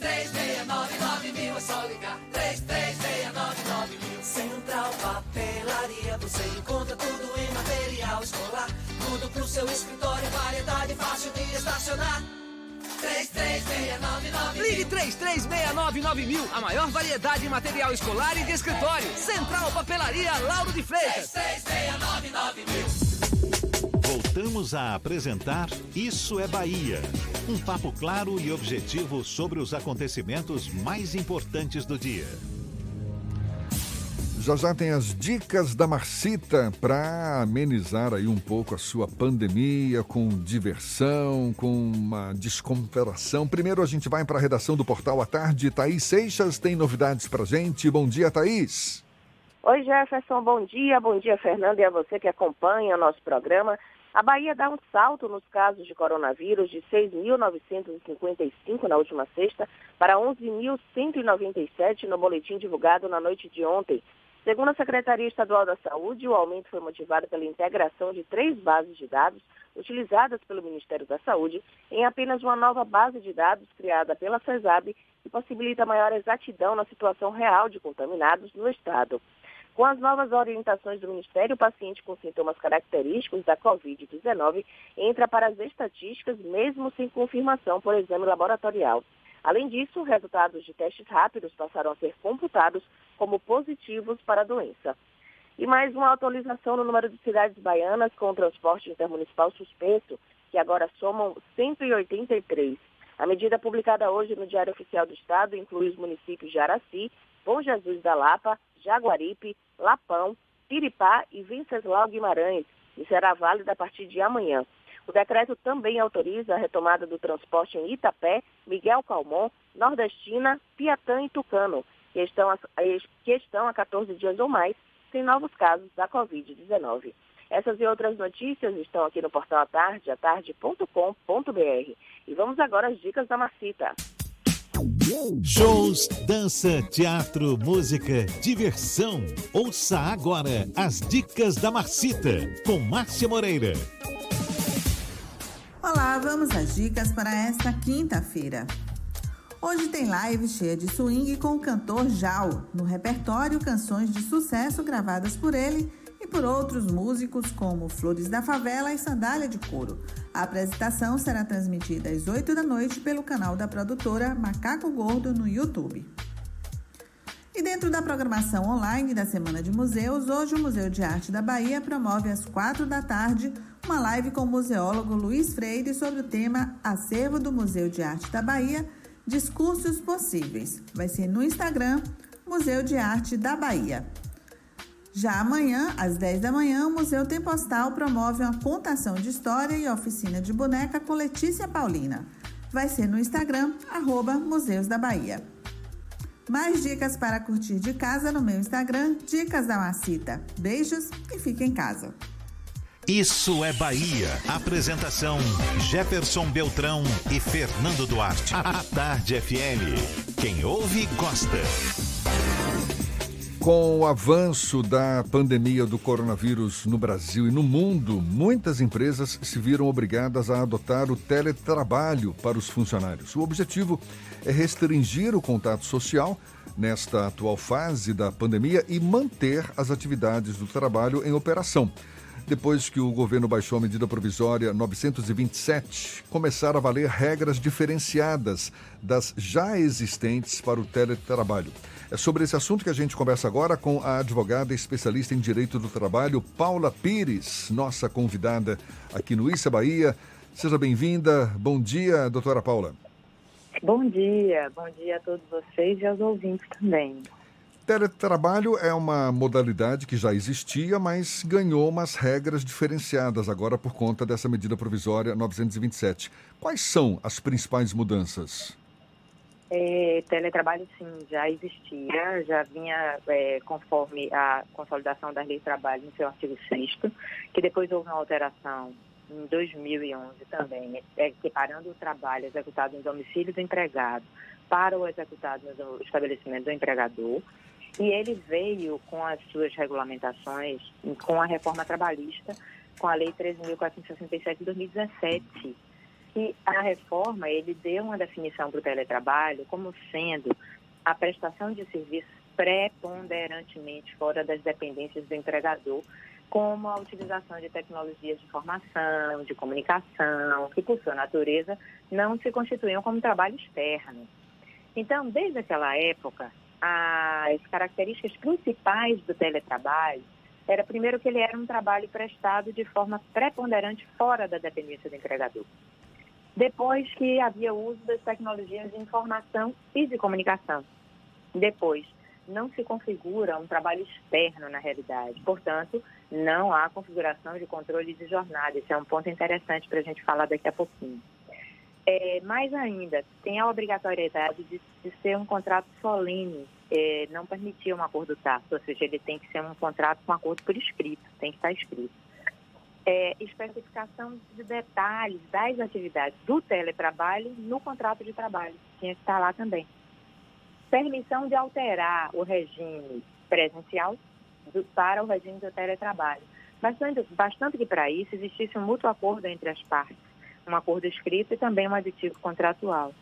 3369 mil, é só ligar. 3369 mil. Central Papelaria, você encontra tudo em material escolar. Tudo pro seu escritório, variedade fácil de estacionar. 3369 Ligue 3369 mil, a maior variedade em material escolar e de escritório. Central Papelaria Lauro de Freitas. 3369 mil. Voltamos a apresentar Isso é Bahia. Um papo claro e objetivo sobre os acontecimentos mais importantes do dia. Já já tem as dicas da Marcita para amenizar aí um pouco a sua pandemia com diversão, com uma descompensação. Primeiro a gente vai para a redação do Portal à Tarde. Thaís Seixas tem novidades para gente. Bom dia, Thaís. Oi, Jefferson, bom dia. Bom dia, Fernando, e a você que acompanha o nosso programa. A Bahia dá um salto nos casos de coronavírus de 6.955 na última sexta para 11.197 no boletim divulgado na noite de ontem. Segundo a Secretaria Estadual da Saúde, o aumento foi motivado pela integração de três bases de dados utilizadas pelo Ministério da Saúde em apenas uma nova base de dados criada pela CESAB que possibilita maior exatidão na situação real de contaminados no Estado. Com as novas orientações do Ministério, o paciente com sintomas característicos da Covid-19 entra para as estatísticas mesmo sem confirmação por exame laboratorial. Além disso, resultados de testes rápidos passaram a ser computados como positivos para a doença. E mais uma atualização no número de cidades baianas com o transporte intermunicipal suspenso, que agora somam 183. A medida publicada hoje no Diário Oficial do Estado inclui os municípios de Araci, Bom Jesus da Lapa, Jaguaripe, Lapão, Piripá e Venceslau Guimarães e será válida a partir de amanhã. O decreto também autoriza a retomada do transporte em Itapé, Miguel Calmon, Nordestina, Piatã e Tucano, que estão, a, que estão há 14 dias ou mais sem novos casos da Covid-19. Essas e outras notícias estão aqui no portal Atarde, atarde.com.br. E vamos agora às dicas da Macita. Shows, dança, teatro, música, diversão. Ouça agora as dicas da Marcita com Márcia Moreira. Olá, vamos às dicas para esta quinta-feira. Hoje tem live cheia de swing com o cantor Jal, no repertório canções de sucesso gravadas por ele e por outros músicos como Flores da Favela e Sandália de Couro. A apresentação será transmitida às 8 da noite pelo canal da produtora Macaco Gordo no YouTube. E dentro da programação online da Semana de Museus, hoje o Museu de Arte da Bahia promove às 4 da tarde uma live com o museólogo Luiz Freire sobre o tema Acervo do Museu de Arte da Bahia, Discursos Possíveis. Vai ser no Instagram, Museu de Arte da Bahia. Já amanhã, às 10 da manhã, o Museu Tem Postal promove uma contação de história e oficina de boneca com Letícia Paulina. Vai ser no Instagram, arroba Museus da Bahia. Mais dicas para curtir de casa no meu Instagram, Dicas da Macita. Beijos e fique em casa. Isso é Bahia. Apresentação: Jefferson Beltrão e Fernando Duarte. A Tarde FM. Quem ouve, gosta. Com o avanço da pandemia do coronavírus no Brasil e no mundo, muitas empresas se viram obrigadas a adotar o teletrabalho para os funcionários. O objetivo é restringir o contato social nesta atual fase da pandemia e manter as atividades do trabalho em operação. Depois que o governo baixou a medida provisória 927, começaram a valer regras diferenciadas das já existentes para o teletrabalho. É sobre esse assunto que a gente conversa agora com a advogada especialista em direito do trabalho, Paula Pires, nossa convidada aqui no Issa Bahia. Seja bem-vinda. Bom dia, doutora Paula. Bom dia, bom dia a todos vocês e aos ouvintes também. Teletrabalho é uma modalidade que já existia, mas ganhou umas regras diferenciadas agora por conta dessa medida provisória 927. Quais são as principais mudanças? É, teletrabalho, sim, já existia, já vinha é, conforme a consolidação da lei de trabalho no seu artigo 6 que depois houve uma alteração em 2011 também, é, equiparando o trabalho executado no domicílio do empregado para o executado no estabelecimento do empregador. E ele veio com as suas regulamentações, com a reforma trabalhista, com a Lei 13.467 de 2017. E a reforma, ele deu uma definição para o teletrabalho como sendo a prestação de serviços preponderantemente fora das dependências do empregador, como a utilização de tecnologias de informação, de comunicação, que por sua natureza não se constituíam como trabalho externo. Então, desde aquela época, as características principais do teletrabalho era, primeiro, que ele era um trabalho prestado de forma preponderante fora da dependência do empregador. Depois que havia uso das tecnologias de informação e de comunicação. Depois, não se configura um trabalho externo na realidade. Portanto, não há configuração de controle de jornada. Esse é um ponto interessante para a gente falar daqui a pouquinho. É, mais ainda, tem a obrigatoriedade de, de ser um contrato solene, é, não permitir um acordo tácito, ou seja, ele tem que ser um contrato com acordo por escrito, tem que estar escrito. É, especificação de detalhes das atividades do teletrabalho no contrato de trabalho, tinha que estar lá também permissão de alterar o regime presencial do, para o regime do teletrabalho. Bastante, bastante que para isso existisse um mútuo acordo entre as partes, um acordo escrito e também um aditivo contratual.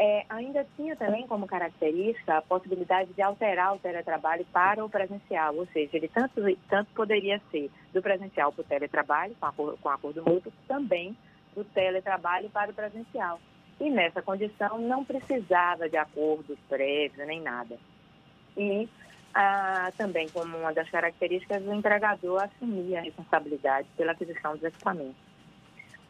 É, ainda tinha também como característica a possibilidade de alterar o teletrabalho para o presencial, ou seja, ele tanto, tanto poderia ser do presencial para o teletrabalho, com acordo, com acordo mútuo, também do teletrabalho para o presencial. E nessa condição não precisava de acordos prévios nem nada. E ah, também como uma das características, o empregador assumia a responsabilidade pela aquisição dos equipamentos.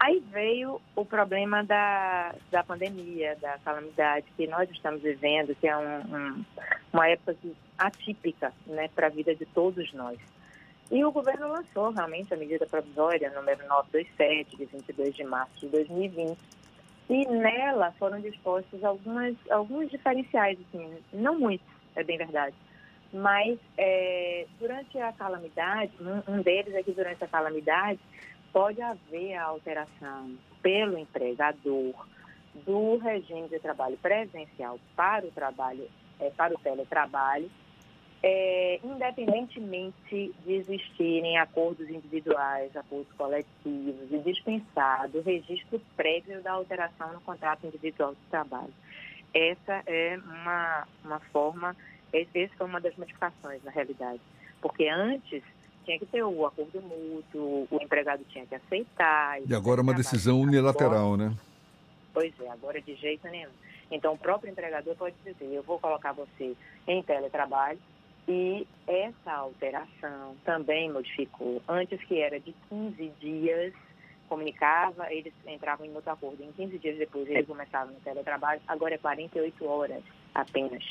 Aí veio o problema da, da pandemia, da calamidade que nós estamos vivendo, que é um, um, uma época atípica né, para a vida de todos nós. E o governo lançou realmente a medida provisória número 927, de 22 de março de 2020, e nela foram dispostos algumas, alguns diferenciais, assim, não muitos, é bem verdade. Mas é, durante a calamidade, um, um deles é que durante a calamidade pode haver a alteração pelo empregador do regime de trabalho presencial para o trabalho, é, para o teletrabalho, é, independentemente de existirem acordos individuais, acordos coletivos e dispensado o registro prévio da alteração no contrato individual de trabalho. Essa é uma, uma forma, essa foi uma das modificações na realidade, porque antes tinha que ter o acordo mútuo, o empregado tinha que aceitar. E agora é uma decisão unilateral, né? Pois é, agora de jeito nenhum. Então, o próprio empregador pode dizer, eu vou colocar você em teletrabalho, e essa alteração também modificou. Antes que era de 15 dias, comunicava, eles entravam em outro acordo. Em 15 dias depois eles começavam no teletrabalho, agora é 48 horas apenas.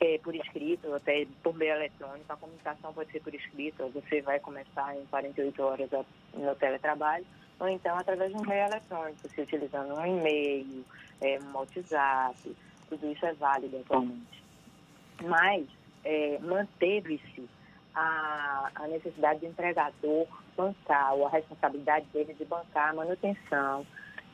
É, por escrito, até por meio eletrônico, a comunicação pode ser por escrito, você vai começar em 48 horas no teletrabalho, ou então através de um meio eletrônico, se utilizando um e-mail, é, um WhatsApp, tudo isso é válido atualmente. Mas é, manteve-se a, a, necessidade do empregador bancar, ou a responsabilidade dele de bancar a manutenção,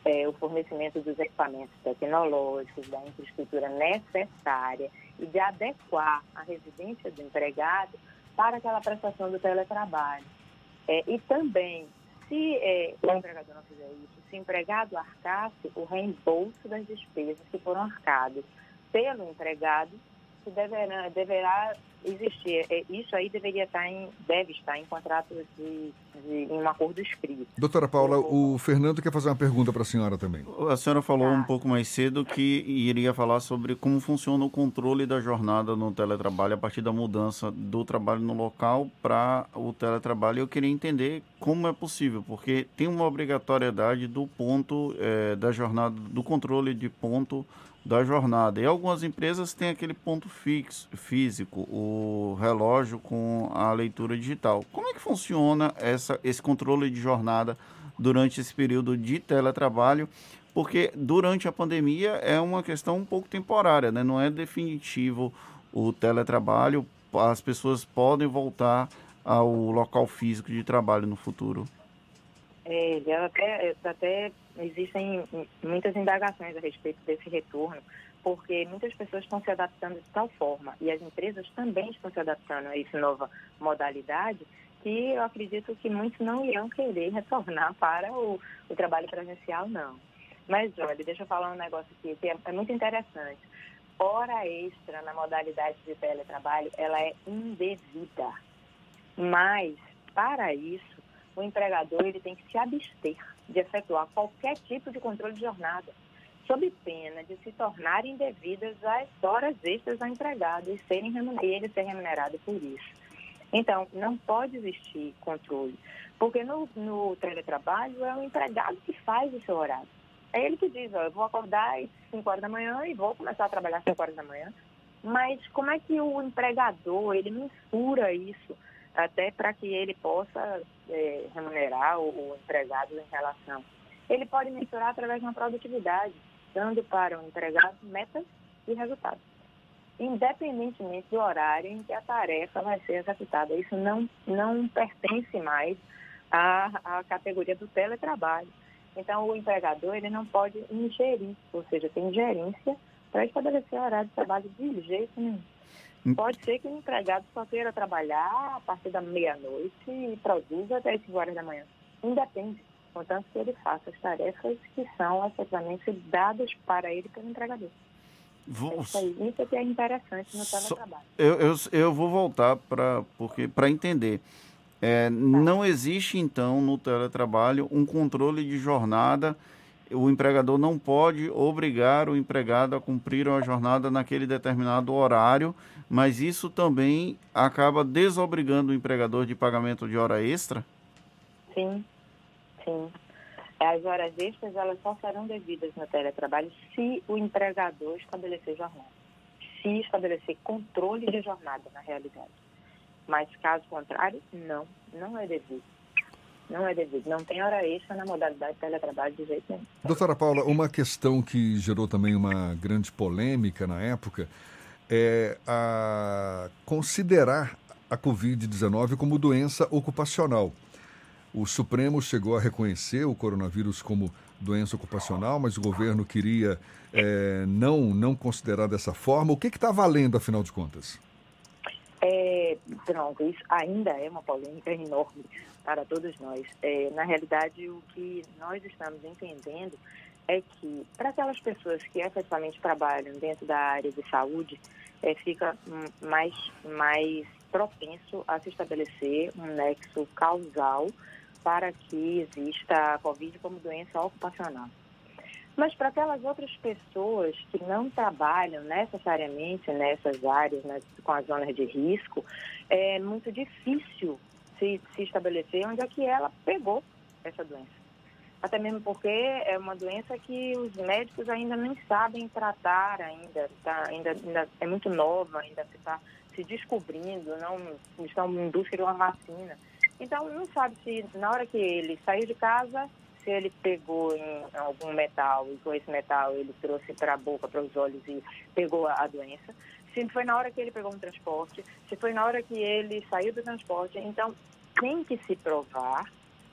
é, o fornecimento dos equipamentos tecnológicos, da infraestrutura necessária de adequar a residência do empregado para aquela prestação do teletrabalho. É, e também, se é, o empregador não fizer isso, se o empregado arcasse o reembolso das despesas que foram arcadas pelo empregado isso deverá, deverá existir. É, Isso aí deveria estar em, deve estar em contratos de, de em um acordo escrito. Doutora Paula, o Fernando quer fazer uma pergunta para a senhora também. A senhora falou um pouco mais cedo que iria falar sobre como funciona o controle da jornada no teletrabalho a partir da mudança do trabalho no local para o teletrabalho. Eu queria entender como é possível, porque tem uma obrigatoriedade do ponto eh, da jornada, do controle de ponto da jornada. E algumas empresas têm aquele ponto fixo, físico, o relógio com a leitura digital. Como é que funciona essa, esse controle de jornada durante esse período de teletrabalho? Porque durante a pandemia é uma questão um pouco temporária, né? não é definitivo o teletrabalho, as pessoas podem voltar ao local físico de trabalho no futuro. É, já até, até existem muitas indagações a respeito desse retorno, porque muitas pessoas estão se adaptando de tal forma e as empresas também estão se adaptando a essa nova modalidade que eu acredito que muitos não irão querer retornar para o, o trabalho presencial, não. Mas, olha, deixa eu falar um negócio aqui que é, é muito interessante. Hora extra na modalidade de teletrabalho, ela é indevida. Mas, para isso, o empregador ele tem que se abster de efetuar qualquer tipo de controle de jornada, sob pena de se tornarem indevidas as horas extras ao empregado e, serem remuner- e ele ser remunerado por isso. Então, não pode existir controle, porque no, no teletrabalho é o empregado que faz o seu horário. É ele que diz, ó, eu vou acordar às 5 horas da manhã e vou começar a trabalhar às 5 horas da manhã. Mas como é que o empregador, ele mensura isso até para que ele possa é, remunerar o, o empregado em relação? Ele pode mensurar através de uma produtividade, dando para o empregado metas e resultados independentemente do horário em que a tarefa vai ser executada. Isso não, não pertence mais à, à categoria do teletrabalho. Então, o empregador ele não pode ingerir, ou seja, tem gerência para estabelecer horário de trabalho de jeito nenhum. Pode ser que o empregado só queira trabalhar a partir da meia-noite e produza até as 5 horas da manhã. Independe, contanto que ele faça as tarefas que são efetivamente dadas para ele pelo empregador. Vou- Isso aí, isso é que é interessante no teletrabalho. Eu, eu, eu vou voltar para entender. É, Não existe, então, no teletrabalho um controle de jornada. O empregador não pode obrigar o empregado a cumprir uma jornada naquele determinado horário, mas isso também acaba desobrigando o empregador de pagamento de hora extra? Sim, sim. As horas extras elas só serão devidas no teletrabalho se o empregador estabelecer jornada. Se estabelecer controle de jornada, na realidade. Mas, caso contrário, não, não é devido. Não é devido. Não tem hora extra na modalidade de teletrabalho de jeito nenhum. Doutora Paula, uma questão que gerou também uma grande polêmica na época é a considerar a Covid-19 como doença ocupacional. O Supremo chegou a reconhecer o coronavírus como doença ocupacional, mas o governo queria eh, não, não considerar dessa forma. O que está valendo, afinal de contas? É, pronto, isso ainda é uma polêmica enorme para todos nós. É, na realidade, o que nós estamos entendendo é que para aquelas pessoas que efetivamente trabalham dentro da área de saúde, é, fica hum, mais, mais propenso a se estabelecer um nexo causal para que exista a Covid como doença ocupacional. Mas para aquelas outras pessoas que não trabalham necessariamente nessas áreas, né, com as zonas de risco, é muito difícil se, se estabelecer onde é que ela pegou essa doença. Até mesmo porque é uma doença que os médicos ainda nem sabem tratar ainda, tá, ainda, ainda é muito nova, ainda está se descobrindo, não estão em busca de uma vacina. Então, não sabe se na hora que ele saiu de casa, se ele pegou em algum metal e com esse metal ele trouxe para a boca, para os olhos e pegou a, a doença. Se foi na hora que ele pegou um transporte, se foi na hora que ele saiu do transporte. Então, tem que se provar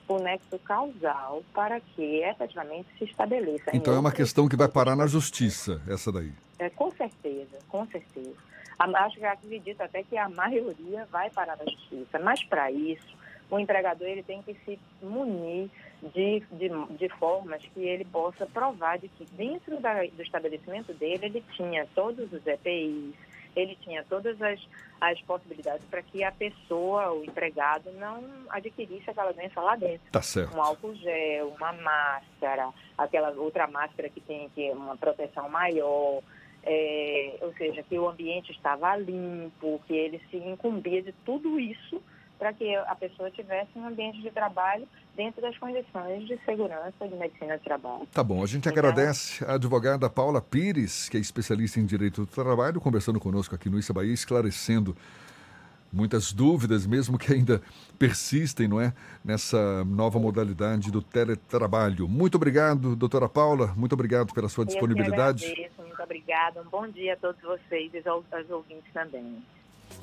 o nexo causal para que efetivamente se estabeleça. Então é uma questão que vai parar na justiça, essa daí. é, com certeza, com certeza. Acho que acredito até que a maioria vai parar na justiça. Mas para isso, o empregador ele tem que se munir de, de, de formas que ele possa provar de que dentro da- do estabelecimento dele ele tinha todos os EPIs, ele tinha todas as, as possibilidades para que a pessoa, o empregado, não adquirisse aquela doença lá dentro. Tá certo. Um álcool gel, uma máscara, aquela outra máscara que tem que uma proteção maior, é, ou seja, que o ambiente estava limpo, que ele se incumbia de tudo isso para que a pessoa tivesse um ambiente de trabalho dentro das condições de segurança de medicina de trabalho. Tá bom, a gente então, agradece a advogada Paula Pires, que é especialista em direito do trabalho, conversando conosco aqui no Issa Bahia, esclarecendo muitas dúvidas, mesmo que ainda persistem, não é, nessa nova modalidade do teletrabalho. Muito obrigado, doutora Paula, muito obrigado pela sua disponibilidade. Eu agradeço, muito obrigada. Um bom dia a todos vocês e aos ouvintes também.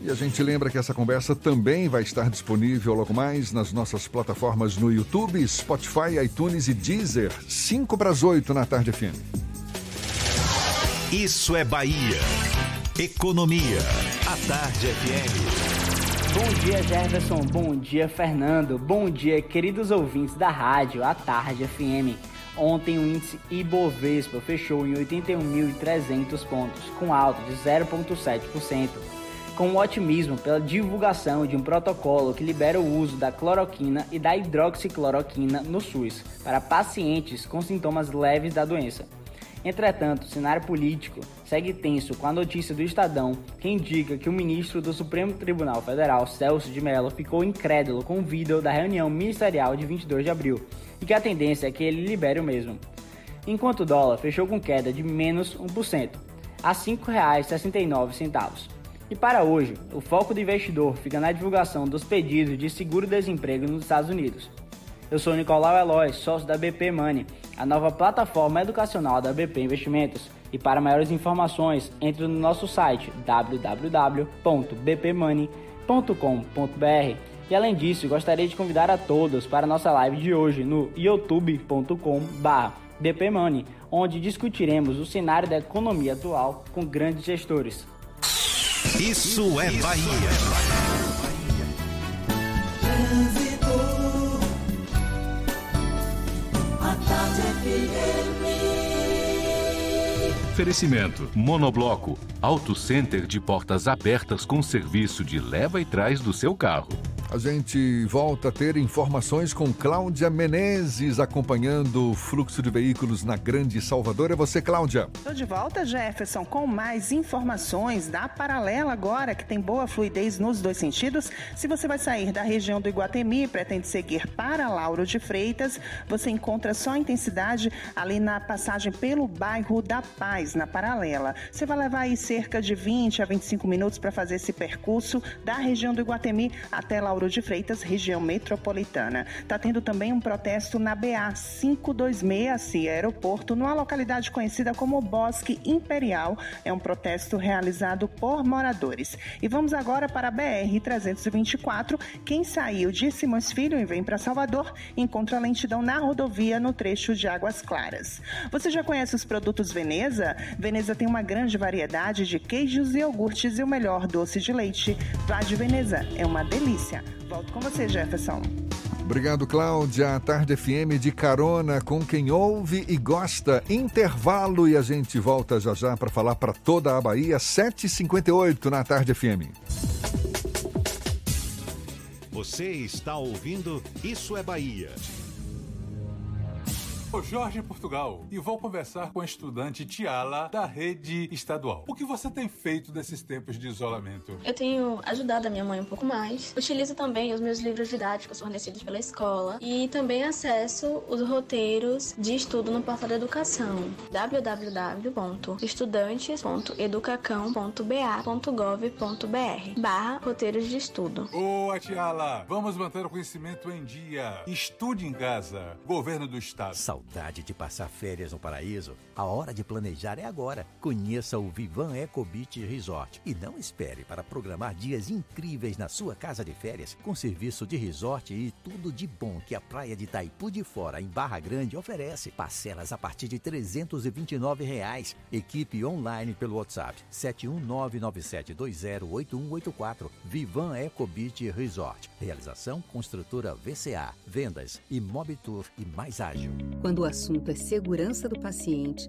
E a gente lembra que essa conversa também vai estar disponível logo mais nas nossas plataformas no YouTube, Spotify, iTunes e Deezer, 5 para as 8 na tarde FM. Isso é Bahia. Economia. A Tarde FM. Bom dia, Jefferson. Bom dia, Fernando. Bom dia, queridos ouvintes da rádio A Tarde FM. Ontem o índice Ibovespa fechou em 81.300 pontos, com alta de 0,7% com otimismo pela divulgação de um protocolo que libera o uso da cloroquina e da hidroxicloroquina no SUS para pacientes com sintomas leves da doença. Entretanto, o cenário político segue tenso com a notícia do Estadão que indica que o ministro do Supremo Tribunal Federal, Celso de Mello, ficou incrédulo com o vídeo da reunião ministerial de 22 de abril e que a tendência é que ele libere o mesmo. Enquanto o dólar fechou com queda de menos 1%, a R$ 5,69. E para hoje, o foco do investidor fica na divulgação dos pedidos de seguro-desemprego nos Estados Unidos. Eu sou Nicolau Eloy, sócio da BP Money, a nova plataforma educacional da BP Investimentos. E para maiores informações, entre no nosso site www.bpmoney.com.br. E além disso, gostaria de convidar a todos para a nossa live de hoje no youtube.com/bpmoney, onde discutiremos o cenário da economia atual com grandes gestores. Isso é Bahia. Oferecimento: Monobloco, Auto Center de portas abertas com serviço de leva e trás do seu carro. A gente volta a ter informações com Cláudia Menezes acompanhando o fluxo de veículos na Grande Salvador. É você, Cláudia. Estou de volta, Jefferson, com mais informações da Paralela agora, que tem boa fluidez nos dois sentidos. Se você vai sair da região do Iguatemi e pretende seguir para Lauro de Freitas, você encontra só intensidade ali na passagem pelo bairro da Paz, na Paralela. Você vai levar aí cerca de 20 a 25 minutos para fazer esse percurso da região do Iguatemi até Lauro Lauro de Freitas, região metropolitana. Está tendo também um protesto na BA 526, CIA Aeroporto, numa localidade conhecida como Bosque Imperial. É um protesto realizado por moradores. E vamos agora para a BR 324. Quem saiu de Simões Filho e vem para Salvador encontra lentidão na rodovia no trecho de Águas Claras. Você já conhece os produtos Veneza? Veneza tem uma grande variedade de queijos e iogurtes e o melhor doce de leite. Vá de Veneza, é uma delícia. Volto com você, Jefferson. Obrigado, Cláudia. Tarde FM de carona com quem ouve e gosta. Intervalo e a gente volta já já para falar para toda a Bahia. 7h58 na Tarde FM. Você está ouvindo Isso é Bahia. Sou Jorge Portugal e vou conversar com a estudante Tiala da rede estadual. O que você tem feito nesses tempos de isolamento? Eu tenho ajudado a minha mãe um pouco mais. Utilizo também os meus livros didáticos fornecidos pela escola e também acesso os roteiros de estudo no portal da educação www.estudantes.educacão.ba.gov.br barra roteiros de estudo. Boa, Tiala! Vamos manter o conhecimento em dia. Estude em casa. Governo do Estado saudade de passar férias no paraíso? A hora de planejar é agora. Conheça o Vivan Eco Beach Resort e não espere para programar dias incríveis na sua casa de férias com serviço de resort e tudo de bom que a praia de Taipu de Fora, em Barra Grande, oferece. Parcelas a partir de 329 reais. Equipe online pelo WhatsApp 71997208184. Vivan Eco Beach Resort. Realização Construtora VCA. Vendas Imobitour e mais ágil. Quando o assunto é segurança do paciente,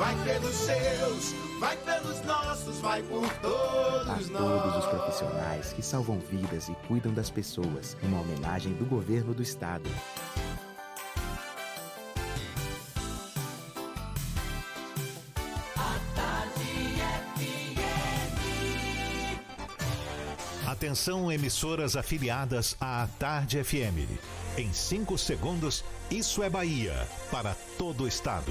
Vai pelos seus, vai pelos nossos, vai por todos A todos os nós. profissionais que salvam vidas e cuidam das pessoas. Uma homenagem do governo do estado. Atenção, emissoras afiliadas à Tarde FM. Em 5 segundos, isso é Bahia para todo o estado.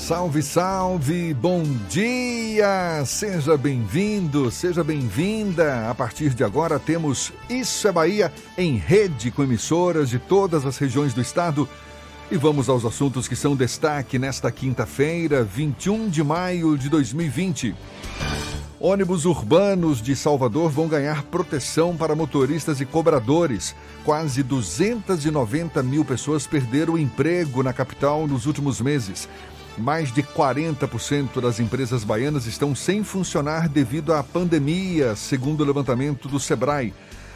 Salve, salve, bom dia! Seja bem-vindo, seja bem-vinda. A partir de agora temos Isso é Bahia em rede com emissoras de todas as regiões do estado. E vamos aos assuntos que são destaque nesta quinta-feira, 21 de maio de 2020. Ônibus urbanos de Salvador vão ganhar proteção para motoristas e cobradores. Quase 290 mil pessoas perderam o emprego na capital nos últimos meses. Mais de 40% das empresas baianas estão sem funcionar devido à pandemia, segundo o levantamento do Sebrae.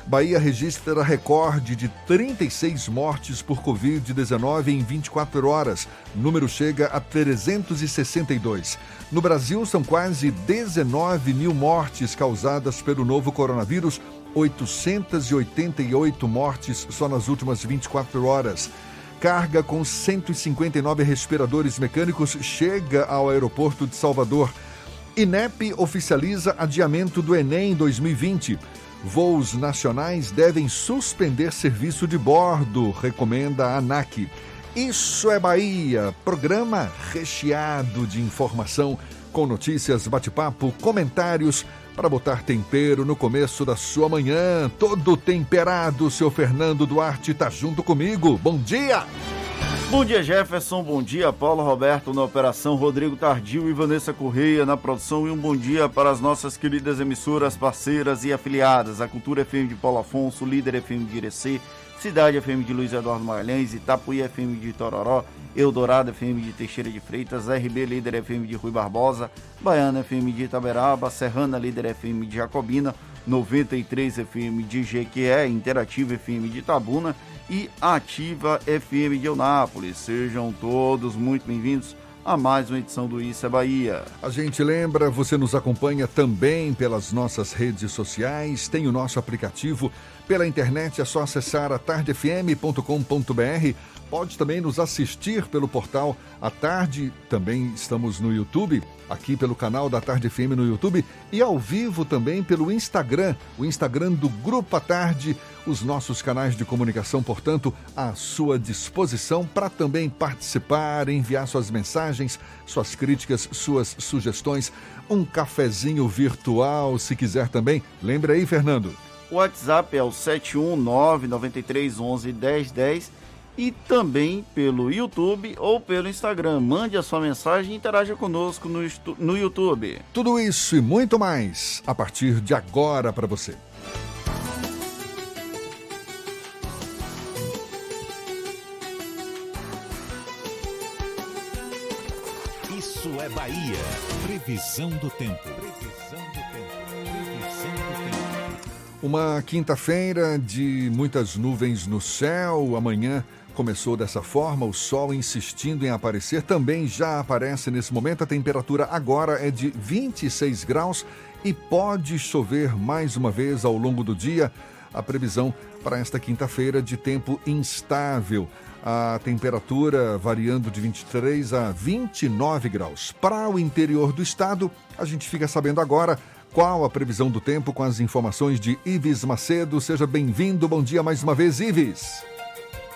Bahia registra recorde de 36 mortes por Covid-19 em 24 horas. Número chega a 362. No Brasil, são quase 19 mil mortes causadas pelo novo coronavírus, 888 mortes só nas últimas 24 horas. Carga com 159 respiradores mecânicos chega ao aeroporto de Salvador. INEP oficializa adiamento do Enem 2020. Voos nacionais devem suspender serviço de bordo, recomenda a ANAC. Isso é Bahia, programa recheado de informação, com notícias, bate-papo, comentários, para botar tempero no começo da sua manhã. Todo temperado, seu Fernando Duarte está junto comigo. Bom dia! Bom dia, Jefferson. Bom dia, Paulo Roberto na operação, Rodrigo Tardio e Vanessa Correia na produção. E um bom dia para as nossas queridas emissoras, parceiras e afiliadas: a Cultura FM de Paulo Afonso, Líder FM de Irecê, Cidade FM de Luiz Eduardo Magalhães, Itapuí FM de Tororó, Eldorado FM de Teixeira de Freitas, RB Líder FM de Rui Barbosa, Baiana FM de Itaberaba, Serrana Líder FM de Jacobina, 93 FM de Jequié, Interativa FM de Itabuna e Ativa FM de Eunápolis. Sejam todos muito bem-vindos a mais uma edição do Isso é Bahia. A gente lembra, você nos acompanha também pelas nossas redes sociais, tem o nosso aplicativo. Pela internet é só acessar atardefm.com.br. Pode também nos assistir pelo portal A Tarde, também estamos no YouTube, aqui pelo canal da Tarde FM no YouTube e ao vivo também pelo Instagram, o Instagram do Grupo A Tarde, os nossos canais de comunicação, portanto, à sua disposição para também participar, enviar suas mensagens, suas críticas, suas sugestões, um cafezinho virtual, se quiser também. Lembra aí, Fernando? O WhatsApp é o 71993111010 e também pelo YouTube ou pelo Instagram. Mande a sua mensagem e interaja conosco no, no YouTube. Tudo isso e muito mais a partir de agora para você. Isso é Bahia. Previsão do tempo. Previsão do tempo. Uma quinta-feira de muitas nuvens no céu. Amanhã começou dessa forma, o sol insistindo em aparecer. Também já aparece nesse momento. A temperatura agora é de 26 graus e pode chover mais uma vez ao longo do dia. A previsão para esta quinta-feira de tempo instável. A temperatura variando de 23 a 29 graus. Para o interior do estado, a gente fica sabendo agora qual a previsão do tempo com as informações de Ives Macedo. Seja bem-vindo. Bom dia mais uma vez, Ives.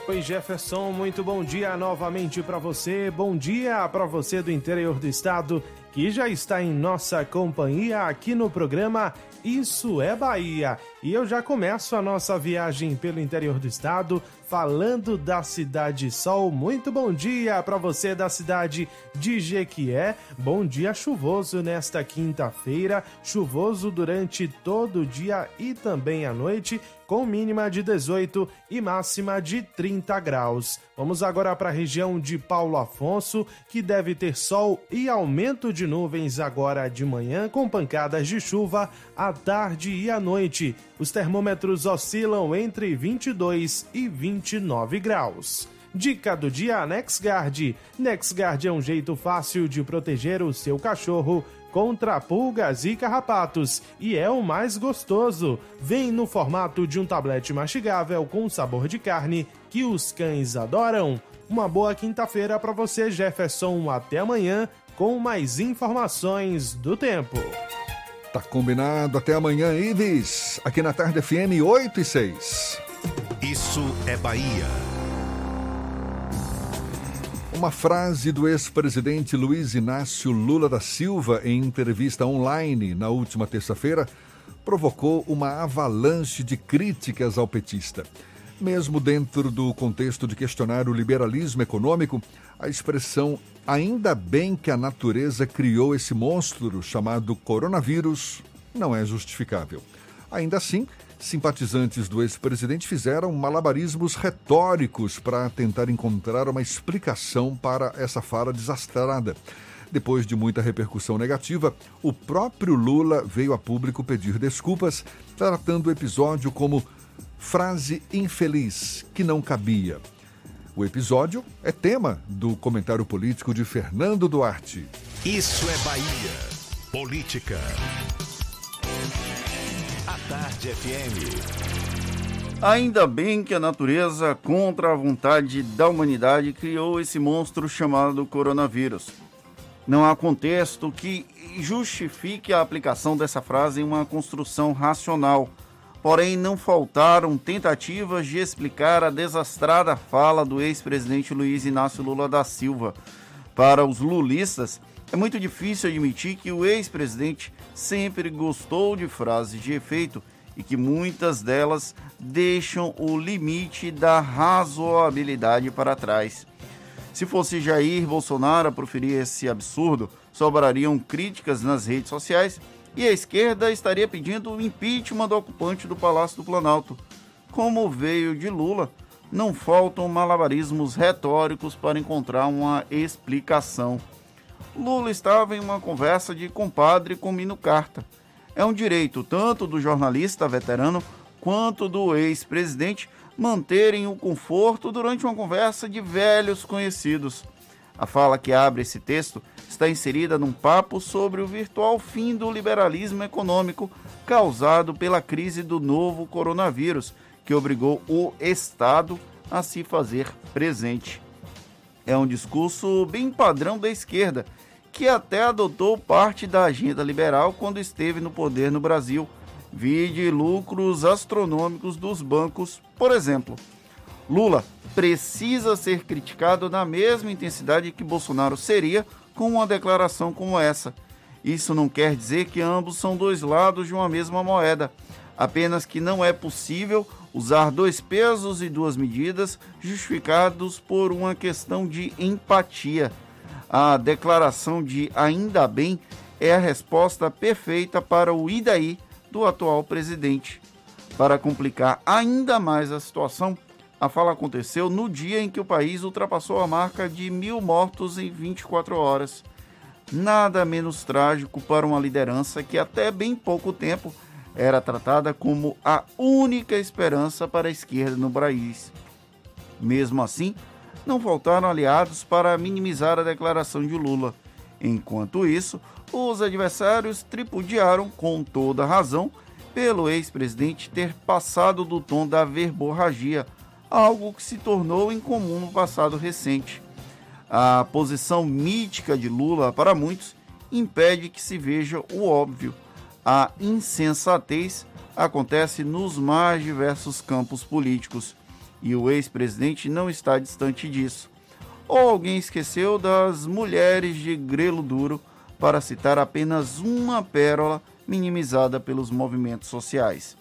Oi, Jefferson, muito bom dia novamente para você. Bom dia para você do interior do estado que já está em nossa companhia aqui no programa Isso é Bahia. E eu já começo a nossa viagem pelo interior do estado falando da Cidade Sol. Muito bom dia para você da cidade de Jequié. Bom dia chuvoso nesta quinta-feira, chuvoso durante todo o dia e também à noite, com mínima de 18 e máxima de 30 graus. Vamos agora para a região de Paulo Afonso, que deve ter sol e aumento de nuvens agora de manhã, com pancadas de chuva à tarde e à noite. Os termômetros oscilam entre 22 e 29 graus. Dica do dia NexGuard. NexGuard é um jeito fácil de proteger o seu cachorro contra pulgas e carrapatos e é o mais gostoso. Vem no formato de um tablete mastigável com sabor de carne que os cães adoram. Uma boa quinta-feira para você, Jefferson. Até amanhã com mais informações do tempo. Tá combinado. Até amanhã, Ives. Aqui na Tarde FM 8 e 6. Isso é Bahia. Uma frase do ex-presidente Luiz Inácio Lula da Silva em entrevista online na última terça-feira provocou uma avalanche de críticas ao petista. Mesmo dentro do contexto de questionar o liberalismo econômico, a expressão ainda bem que a natureza criou esse monstro chamado coronavírus não é justificável. Ainda assim, simpatizantes do ex-presidente fizeram malabarismos retóricos para tentar encontrar uma explicação para essa fala desastrada. Depois de muita repercussão negativa, o próprio Lula veio a público pedir desculpas, tratando o episódio como frase infeliz que não cabia. O episódio é tema do comentário político de Fernando Duarte. Isso é Bahia. Política. A Tarde FM. Ainda bem que a natureza, contra a vontade da humanidade, criou esse monstro chamado coronavírus. Não há contexto que justifique a aplicação dessa frase em uma construção racional. Porém, não faltaram tentativas de explicar a desastrada fala do ex-presidente Luiz Inácio Lula da Silva. Para os lulistas, é muito difícil admitir que o ex-presidente sempre gostou de frases de efeito e que muitas delas deixam o limite da razoabilidade para trás. Se fosse Jair Bolsonaro a proferir esse absurdo, sobrariam críticas nas redes sociais e a esquerda estaria pedindo o impeachment do ocupante do Palácio do Planalto. Como veio de Lula, não faltam malabarismos retóricos para encontrar uma explicação. Lula estava em uma conversa de compadre com Mino Carta. É um direito tanto do jornalista veterano quanto do ex-presidente manterem o conforto durante uma conversa de velhos conhecidos. A fala que abre esse texto está inserida num papo sobre o virtual fim do liberalismo econômico causado pela crise do novo coronavírus, que obrigou o Estado a se fazer presente. É um discurso bem padrão da esquerda, que até adotou parte da agenda liberal quando esteve no poder no Brasil. Vide lucros astronômicos dos bancos, por exemplo. Lula precisa ser criticado na mesma intensidade que Bolsonaro seria com uma declaração como essa. Isso não quer dizer que ambos são dois lados de uma mesma moeda, apenas que não é possível usar dois pesos e duas medidas justificados por uma questão de empatia. A declaração de ainda bem é a resposta perfeita para o e daí do atual presidente. Para complicar ainda mais a situação, a fala aconteceu no dia em que o país ultrapassou a marca de mil mortos em 24 horas. Nada menos trágico para uma liderança que até bem pouco tempo era tratada como a única esperança para a esquerda no país. Mesmo assim, não faltaram aliados para minimizar a declaração de Lula. Enquanto isso, os adversários tripudiaram com toda razão pelo ex-presidente ter passado do tom da verborragia, algo que se tornou incomum no passado recente. A posição mítica de Lula, para muitos, impede que se veja o óbvio. A insensatez acontece nos mais diversos campos políticos e o ex-presidente não está distante disso. Ou alguém esqueceu das mulheres de grelo duro, para citar apenas uma pérola minimizada pelos movimentos sociais.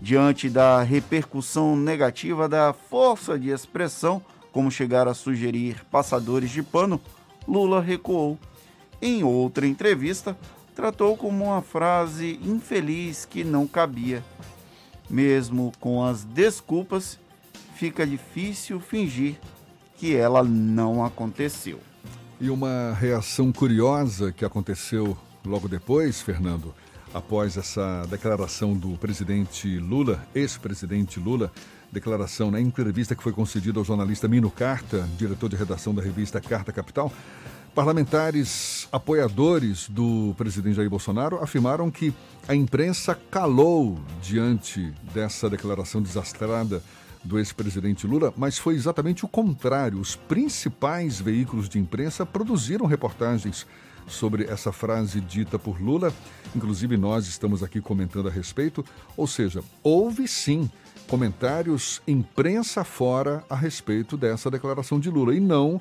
Diante da repercussão negativa da força de expressão, como chegar a sugerir passadores de pano, Lula recuou. Em outra entrevista, tratou como uma frase infeliz que não cabia. Mesmo com as desculpas, fica difícil fingir que ela não aconteceu. E uma reação curiosa que aconteceu logo depois, Fernando, após essa declaração do presidente Lula, ex-presidente Lula, declaração na né, entrevista que foi concedida ao jornalista Mino Carta, diretor de redação da revista Carta Capital, parlamentares apoiadores do presidente Jair Bolsonaro afirmaram que a imprensa calou diante dessa declaração desastrada do ex-presidente Lula, mas foi exatamente o contrário. Os principais veículos de imprensa produziram reportagens sobre essa frase dita por Lula, inclusive nós estamos aqui comentando a respeito, ou seja, houve sim comentários imprensa fora a respeito dessa declaração de Lula e não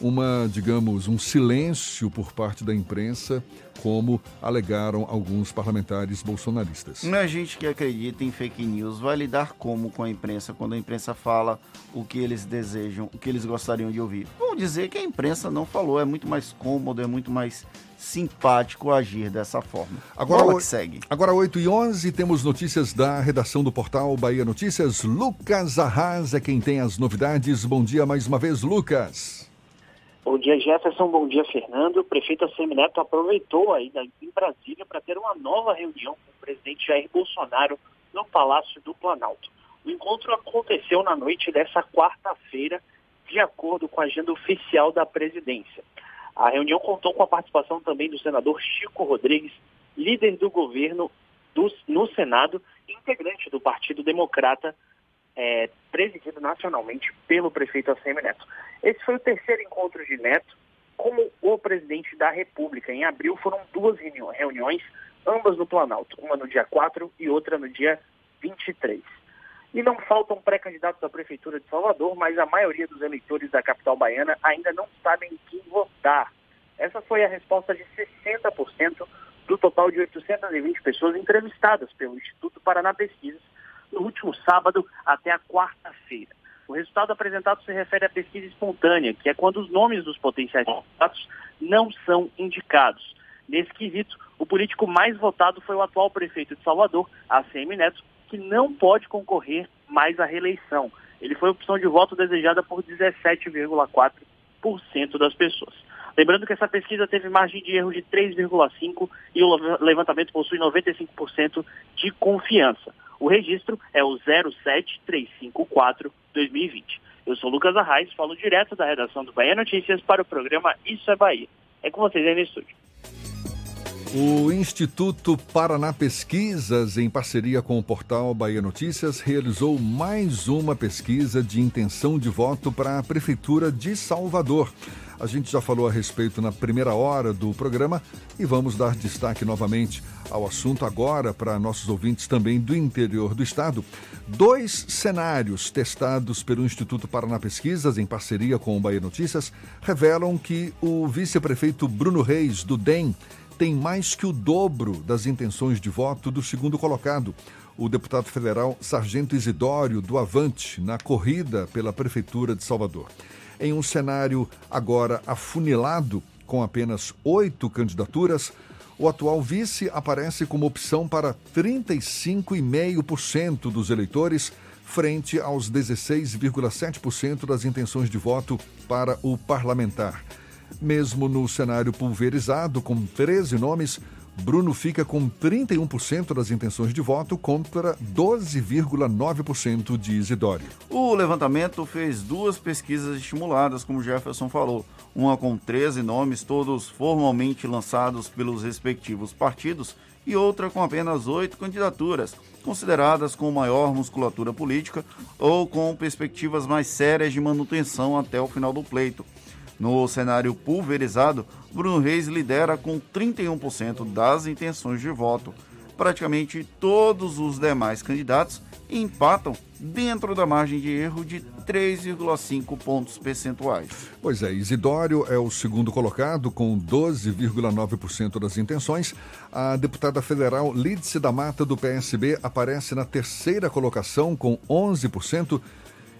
uma, digamos, um silêncio por parte da imprensa, como alegaram alguns parlamentares bolsonaristas. A gente que acredita em fake news vai lidar como com a imprensa quando a imprensa fala o que eles desejam, o que eles gostariam de ouvir. Vamos dizer que a imprensa não falou, é muito mais cômodo, é muito mais simpático agir dessa forma. Agora, Bola que segue. Agora 8 e 11 temos notícias da redação do portal Bahia Notícias. Lucas Arras é quem tem as novidades. Bom dia mais uma vez, Lucas. Bom dia, Jefferson. Bom dia, Fernando. O prefeito Neto aproveitou aí em Brasília para ter uma nova reunião com o presidente Jair Bolsonaro no Palácio do Planalto. O encontro aconteceu na noite dessa quarta-feira, de acordo com a agenda oficial da presidência. A reunião contou com a participação também do senador Chico Rodrigues, líder do governo do, no Senado, integrante do Partido Democrata é, presidido nacionalmente pelo prefeito ACM Neto. Esse foi o terceiro encontro de Neto com o presidente da República. Em abril foram duas reuniões, ambas no Planalto, uma no dia 4 e outra no dia 23. E não faltam pré-candidatos à Prefeitura de Salvador, mas a maioria dos eleitores da capital baiana ainda não sabem quem votar. Essa foi a resposta de 60% do total de 820 pessoas entrevistadas pelo Instituto Paraná Pesquisas no último sábado até a quarta-feira. O resultado apresentado se refere à pesquisa espontânea, que é quando os nomes dos potenciais candidatos não são indicados. Nesse quesito, o político mais votado foi o atual prefeito de Salvador, ACM Neto, que não pode concorrer mais à reeleição. Ele foi opção de voto desejada por 17,4% das pessoas. Lembrando que essa pesquisa teve margem de erro de 3,5% e o levantamento possui 95% de confiança. O registro é o 07354-2020. Eu sou Lucas Arraes, falo direto da redação do Bahia Notícias para o programa Isso é Bahia. É com vocês aí no estúdio. O Instituto Paraná Pesquisas, em parceria com o portal Bahia Notícias, realizou mais uma pesquisa de intenção de voto para a Prefeitura de Salvador. A gente já falou a respeito na primeira hora do programa e vamos dar destaque novamente ao assunto agora para nossos ouvintes também do interior do estado. Dois cenários testados pelo Instituto Paraná Pesquisas, em parceria com o Bahia Notícias, revelam que o vice-prefeito Bruno Reis, do DEM, tem mais que o dobro das intenções de voto do segundo colocado, o deputado federal Sargento Isidório do Avante na corrida pela Prefeitura de Salvador. Em um cenário agora afunilado, com apenas oito candidaturas, o atual vice aparece como opção para 35,5% dos eleitores, frente aos 16,7% das intenções de voto para o parlamentar. Mesmo no cenário pulverizado, com 13 nomes, Bruno fica com 31% das intenções de voto contra 12,9% de Isidório. O levantamento fez duas pesquisas estimuladas, como Jefferson falou. Uma com 13 nomes, todos formalmente lançados pelos respectivos partidos, e outra com apenas oito candidaturas, consideradas com maior musculatura política ou com perspectivas mais sérias de manutenção até o final do pleito. No cenário pulverizado, Bruno Reis lidera com 31% das intenções de voto. Praticamente todos os demais candidatos empatam dentro da margem de erro de 3,5 pontos percentuais. Pois é, Isidório é o segundo colocado com 12,9% das intenções. A deputada federal Lídice da Mata do PSB aparece na terceira colocação com 11%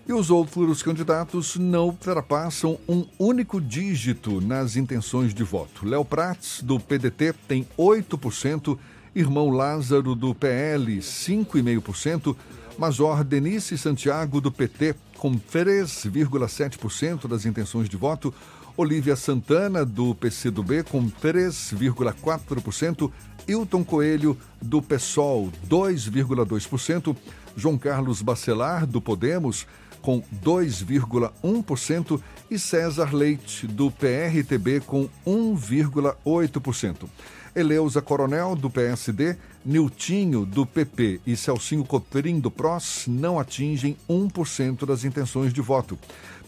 e os outros candidatos não ultrapassam um único dígito nas intenções de voto. Léo Prats, do PDT, tem 8%, irmão Lázaro, do PL, 5,5%, Major Denise Santiago, do PT, com 3,7% das intenções de voto, Olívia Santana, do PCdoB, com 3,4%, Hilton Coelho, do PSOL, 2,2%, João Carlos Bacelar, do Podemos, com 2,1% e César Leite, do PRTB, com 1,8%. Eleusa Coronel, do PSD, Niltinho, do PP e Celcinho Cotrim, do PROS, não atingem 1% das intenções de voto.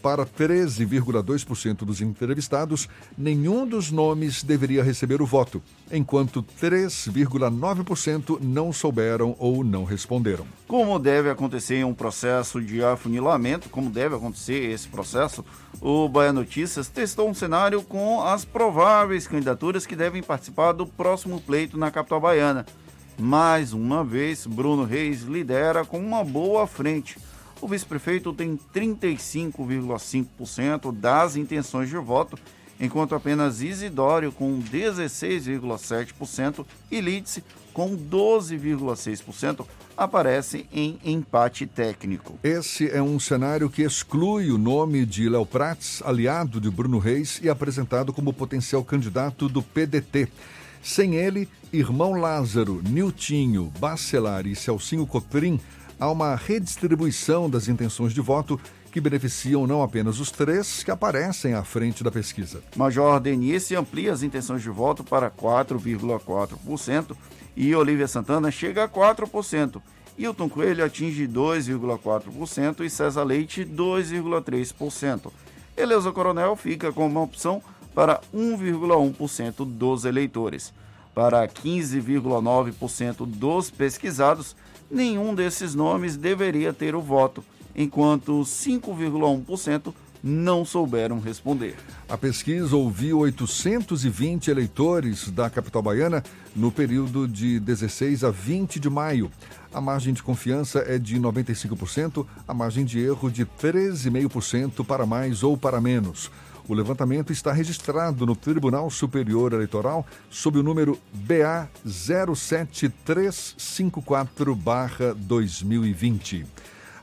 Para 13,2% dos entrevistados, nenhum dos nomes deveria receber o voto, enquanto 3,9% não souberam ou não responderam. Como deve acontecer um processo de afunilamento, como deve acontecer esse processo, o Bahia Notícias testou um cenário com as prováveis candidaturas que devem participar do próximo pleito na capital baiana. Mais uma vez, Bruno Reis lidera com uma boa frente o vice-prefeito tem 35,5% das intenções de voto, enquanto apenas Isidório, com 16,7%, e Lídice, com 12,6%, aparece em empate técnico. Esse é um cenário que exclui o nome de Léo Prats, aliado de Bruno Reis e apresentado como potencial candidato do PDT. Sem ele, irmão Lázaro, Niltinho, Bacelar e Celcinho Cotrim há uma redistribuição das intenções de voto que beneficiam não apenas os três que aparecem à frente da pesquisa. Major Denise amplia as intenções de voto para 4,4% e Olivia Santana chega a 4%. Hilton Coelho atinge 2,4% e César Leite 2,3%. Eleusa Coronel fica com uma opção para 1,1% dos eleitores. Para 15,9% dos pesquisados, nenhum desses nomes deveria ter o voto, enquanto 5,1% não souberam responder. A pesquisa ouviu 820 eleitores da capital baiana no período de 16 a 20 de maio. A margem de confiança é de 95%, a margem de erro de 13,5% para mais ou para menos. O levantamento está registrado no Tribunal Superior Eleitoral sob o número BA 07354-2020.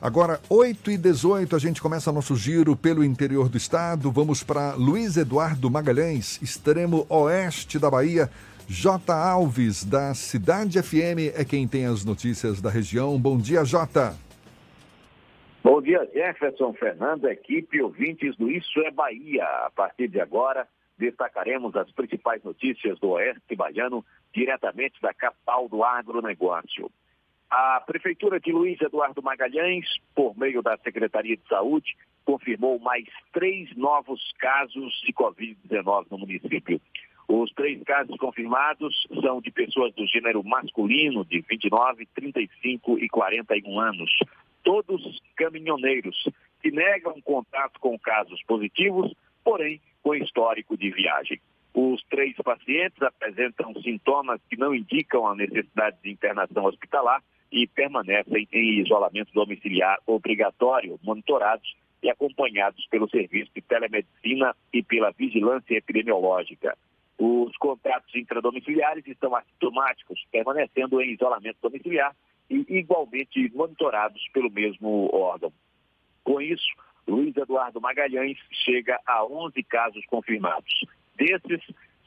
Agora, 8 e 18, a gente começa nosso giro pelo interior do estado. Vamos para Luiz Eduardo Magalhães, extremo oeste da Bahia. J. Alves, da Cidade FM, é quem tem as notícias da região. Bom dia, Jota. Bom dia, Jefferson, Fernando, equipe, ouvintes do Isso é Bahia. A partir de agora, destacaremos as principais notícias do Oeste Baiano, diretamente da capital do agronegócio. A Prefeitura de Luiz Eduardo Magalhães, por meio da Secretaria de Saúde, confirmou mais três novos casos de Covid-19 no município. Os três casos confirmados são de pessoas do gênero masculino, de 29, 35 e 41 anos todos caminhoneiros que negam contato com casos positivos, porém com histórico de viagem. Os três pacientes apresentam sintomas que não indicam a necessidade de internação hospitalar e permanecem em isolamento domiciliar obrigatório, monitorados e acompanhados pelo Serviço de Telemedicina e pela Vigilância Epidemiológica. Os contratos intradomiciliares estão assintomáticos, permanecendo em isolamento domiciliar igualmente monitorados pelo mesmo órgão. Com isso, Luiz Eduardo Magalhães chega a 11 casos confirmados. Desses,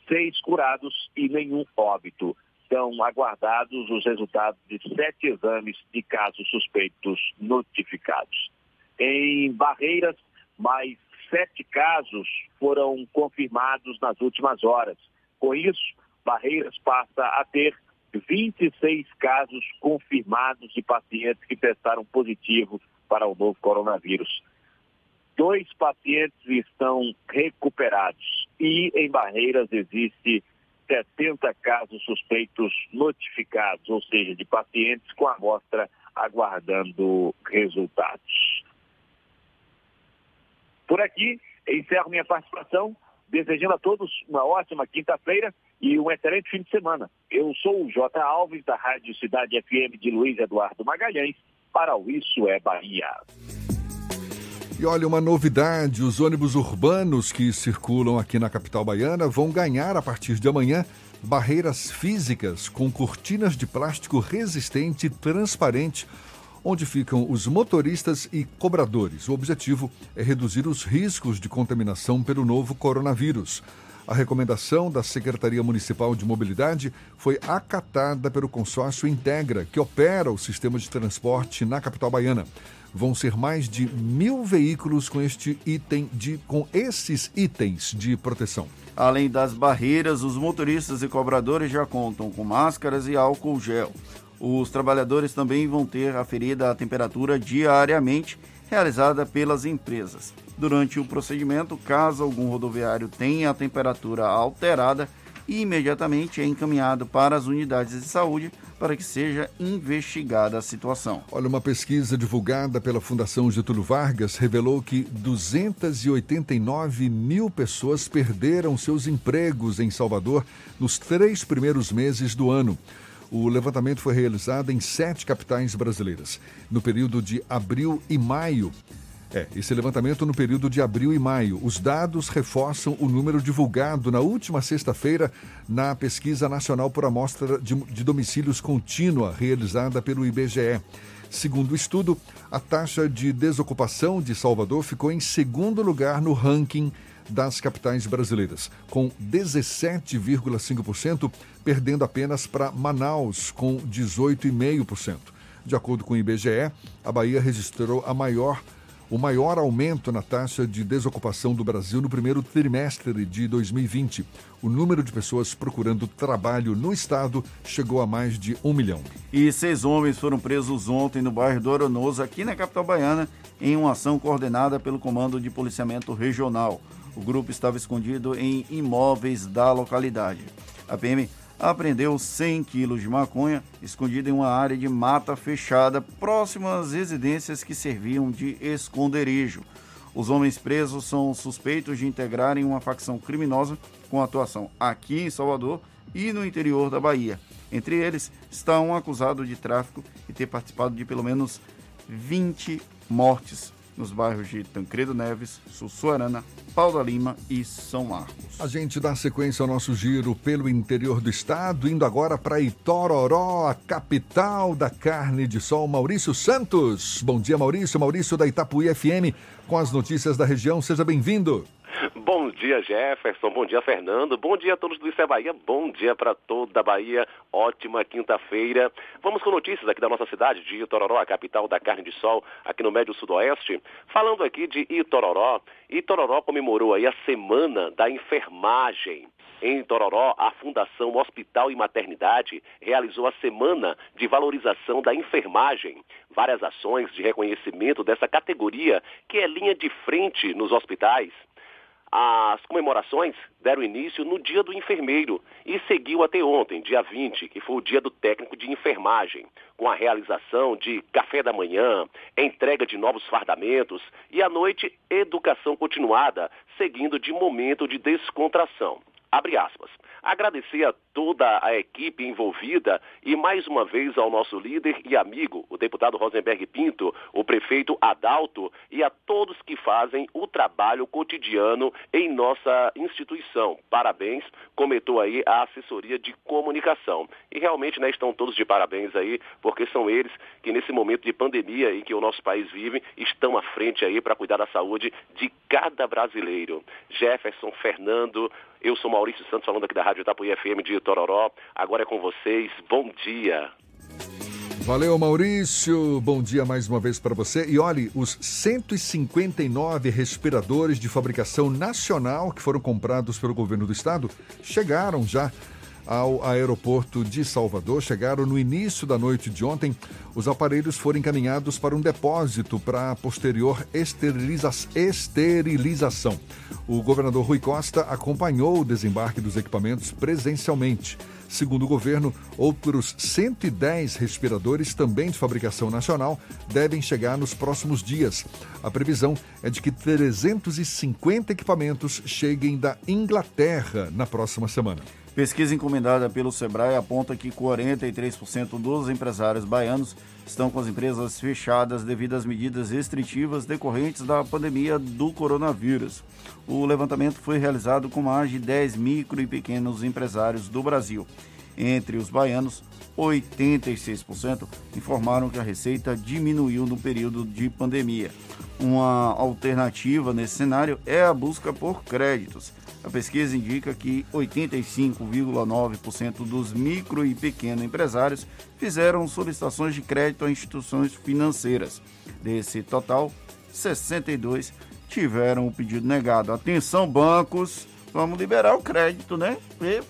seis curados e nenhum óbito. São aguardados os resultados de sete exames de casos suspeitos notificados. Em Barreiras, mais sete casos foram confirmados nas últimas horas. Com isso, Barreiras passa a ter 26 casos confirmados de pacientes que testaram positivo para o novo coronavírus. Dois pacientes estão recuperados e em Barreiras existe 70 casos suspeitos notificados, ou seja, de pacientes com amostra aguardando resultados. Por aqui, encerro minha participação, desejando a todos uma ótima quinta-feira e um excelente fim de semana. Eu sou o J. Alves, da Rádio Cidade FM de Luiz Eduardo Magalhães, para o Isso é Bahia. E olha, uma novidade: os ônibus urbanos que circulam aqui na capital baiana vão ganhar a partir de amanhã barreiras físicas com cortinas de plástico resistente e transparente onde ficam os motoristas e cobradores. O objetivo é reduzir os riscos de contaminação pelo novo coronavírus. A recomendação da Secretaria Municipal de Mobilidade foi acatada pelo consórcio Integra, que opera o sistema de transporte na capital baiana. Vão ser mais de mil veículos com este item de, com esses itens de proteção. Além das barreiras, os motoristas e cobradores já contam com máscaras e álcool gel. Os trabalhadores também vão ter aferida a temperatura diariamente realizada pelas empresas. Durante o procedimento, caso algum rodoviário tenha a temperatura alterada, imediatamente é encaminhado para as unidades de saúde para que seja investigada a situação. Olha, uma pesquisa divulgada pela Fundação Getúlio Vargas revelou que 289 mil pessoas perderam seus empregos em Salvador nos três primeiros meses do ano. O levantamento foi realizado em sete capitais brasileiras. No período de abril e maio, é, esse levantamento no período de abril e maio. Os dados reforçam o número divulgado na última sexta-feira na Pesquisa Nacional por Amostra de, de, Domicílios Contínua, realizada pelo IBGE. Segundo o estudo, a taxa de desocupação de Salvador ficou em segundo lugar no ranking das capitais brasileiras, com 17,5%, perdendo apenas para Manaus, com 18,5%. De acordo com o IBGE, a Bahia registrou a maior o maior aumento na taxa de desocupação do Brasil no primeiro trimestre de 2020. O número de pessoas procurando trabalho no estado chegou a mais de um milhão. E seis homens foram presos ontem no bairro do Oronoso, aqui na capital baiana, em uma ação coordenada pelo Comando de Policiamento Regional. O grupo estava escondido em imóveis da localidade. A PM apreendeu 100 quilos de maconha escondida em uma área de mata fechada próxima às residências que serviam de esconderijo. Os homens presos são suspeitos de integrarem uma facção criminosa com atuação aqui em Salvador e no interior da Bahia. Entre eles está um acusado de tráfico e ter participado de pelo menos 20 mortes nos bairros de Tancredo Neves, Sussuarana, Pau da Lima e São Marcos. A gente dá sequência ao nosso giro pelo interior do estado, indo agora para Itororó, a capital da carne de sol, Maurício Santos. Bom dia, Maurício. Maurício da Itapuí FM, com as notícias da região. Seja bem-vindo. Bom dia, Jefferson. Bom dia, Fernando. Bom dia a todos do Isso é Bahia. Bom dia para toda a Bahia. Ótima quinta-feira. Vamos com notícias aqui da nossa cidade de Itororó, a capital da carne de sol, aqui no Médio Sudoeste. Falando aqui de Itororó. Itororó comemorou aí a Semana da Enfermagem. Em Tororó, a Fundação Hospital e Maternidade realizou a Semana de Valorização da Enfermagem. Várias ações de reconhecimento dessa categoria, que é linha de frente nos hospitais. As comemorações deram início no dia do enfermeiro e seguiu até ontem, dia 20, que foi o dia do técnico de enfermagem, com a realização de café da manhã, entrega de novos fardamentos e à noite, educação continuada, seguindo de momento de descontração. Abre aspas. Agradecer a toda a equipe envolvida e mais uma vez ao nosso líder e amigo, o deputado Rosenberg Pinto, o prefeito Adalto e a todos que fazem o trabalho cotidiano em nossa instituição. Parabéns, comentou aí a assessoria de comunicação. E realmente né, estão todos de parabéns aí, porque são eles que nesse momento de pandemia em que o nosso país vive, estão à frente aí para cuidar da saúde de cada brasileiro. Jefferson, Fernando, eu sou Maurício Santos, falando aqui da Rádio Itapuí FM de Tororó. Agora é com vocês. Bom dia. Valeu, Maurício. Bom dia mais uma vez para você. E olhe, os 159 respiradores de fabricação nacional que foram comprados pelo governo do estado chegaram já ao aeroporto de Salvador. Chegaram no início da noite de ontem. Os aparelhos foram encaminhados para um depósito para posterior esteriliza esterilização. O governador Rui Costa acompanhou o desembarque dos equipamentos presencialmente. Segundo o governo, outros 110 respiradores, também de fabricação nacional, devem chegar nos próximos dias. A previsão é de que 350 equipamentos cheguem da Inglaterra na próxima semana. Pesquisa encomendada pelo Sebrae aponta que 43% dos empresários baianos estão com as empresas fechadas devido às medidas restritivas decorrentes da pandemia do coronavírus. O levantamento foi realizado com mais de 10 micro e pequenos empresários do Brasil. Entre os baianos, 86% informaram que a receita diminuiu no período de pandemia. Uma alternativa nesse cenário é a busca por créditos. A pesquisa indica que 85,9% dos micro e pequeno empresários fizeram solicitações de crédito a instituições financeiras. Desse total, 62 tiveram o pedido negado. Atenção, bancos, vamos liberar o crédito, né?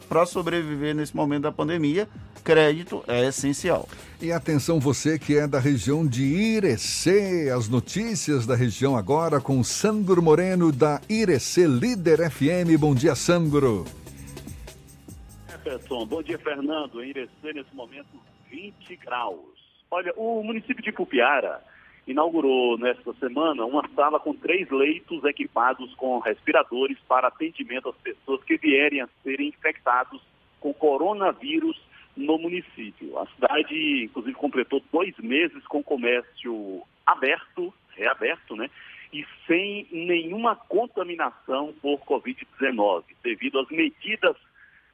Para sobreviver nesse momento da pandemia, crédito é essencial. E atenção você que é da região de Irecê, as notícias da região agora com Sandro Moreno da Irecê Líder FM. Bom dia, Sandro. Jefferson, bom dia, Fernando. Em Irecê, nesse momento, 20 graus. Olha, o município de Pupiara inaugurou nesta semana uma sala com três leitos equipados com respiradores para atendimento às pessoas que vierem a serem infectados com coronavírus no município. A cidade, inclusive, completou dois meses com comércio aberto, reaberto, né? E sem nenhuma contaminação por Covid-19, devido às medidas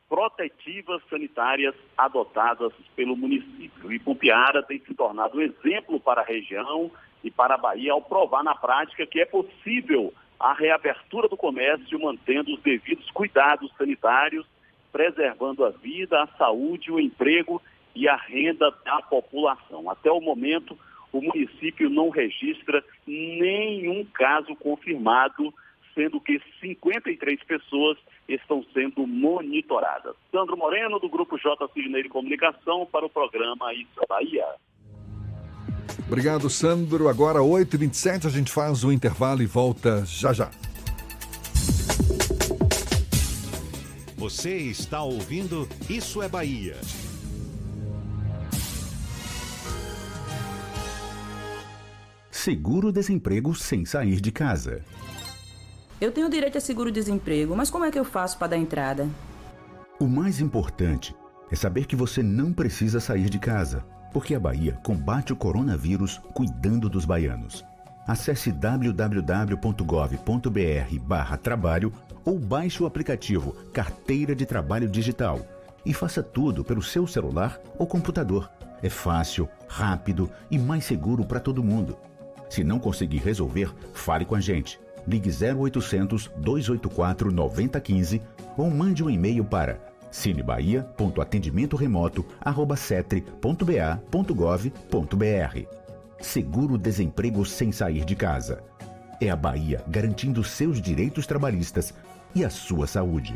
protetivas sanitárias adotadas pelo município. E Pumpiara tem se tornado um exemplo para a região e para a Bahia ao provar na prática que é possível a reabertura do comércio mantendo os devidos cuidados sanitários preservando a vida, a saúde, o emprego e a renda da população. Até o momento, o município não registra nenhum caso confirmado, sendo que 53 pessoas estão sendo monitoradas. Sandro Moreno, do Grupo J. Cisneiro Comunicação, para o programa Isso é Bahia. Obrigado, Sandro. Agora, 8h27, a gente faz o intervalo e volta já já. Você está ouvindo Isso é Bahia. Seguro-desemprego sem sair de casa. Eu tenho direito a seguro-desemprego, mas como é que eu faço para dar entrada? O mais importante é saber que você não precisa sair de casa, porque a Bahia combate o coronavírus cuidando dos baianos. Acesse www.gov.br/trabalho ou baixe o aplicativo Carteira de Trabalho Digital e faça tudo pelo seu celular ou computador. É fácil, rápido e mais seguro para todo mundo. Se não conseguir resolver, fale com a gente. Ligue 0800 284 9015 ou mande um e-mail para cinebahia.atendimentoremoto@cetre.ba.gov.br. Seguro-desemprego sem sair de casa. É a Bahia garantindo seus direitos trabalhistas e a sua saúde.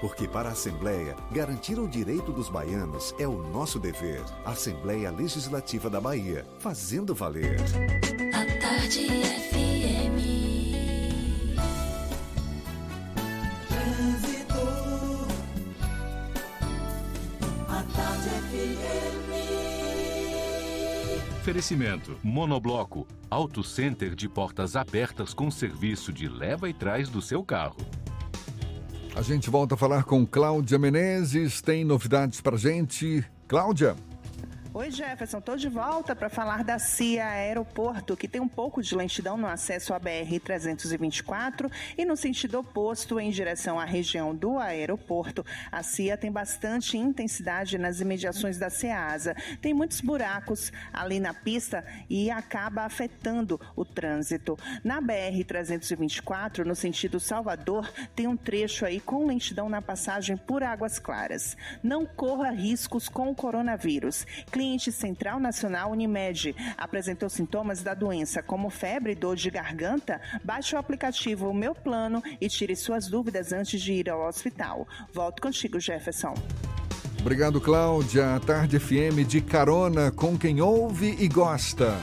Porque para a Assembleia, garantir o direito dos baianos é o nosso dever. Assembleia Legislativa da Bahia, fazendo valer. A tarde FM. Trânsito. A tarde FM. Oferecimento: Monobloco, Auto Center de portas abertas com serviço de leva e trás do seu carro. A gente volta a falar com Cláudia Menezes. Tem novidades pra gente? Cláudia? Oi, Jefferson. Estou de volta para falar da CIA Aeroporto, que tem um pouco de lentidão no acesso à BR-324 e no sentido oposto, em direção à região do aeroporto. A CIA tem bastante intensidade nas imediações da SEASA. Tem muitos buracos ali na pista e acaba afetando o trânsito. Na BR-324, no sentido Salvador, tem um trecho aí com lentidão na passagem por Águas Claras. Não corra riscos com o coronavírus cliente Central Nacional Unimed apresentou sintomas da doença como febre e dor de garganta, baixe o aplicativo Meu Plano e tire suas dúvidas antes de ir ao hospital. Volto contigo, Jefferson. Obrigado, Cláudia. Tarde FM de carona com quem ouve e gosta.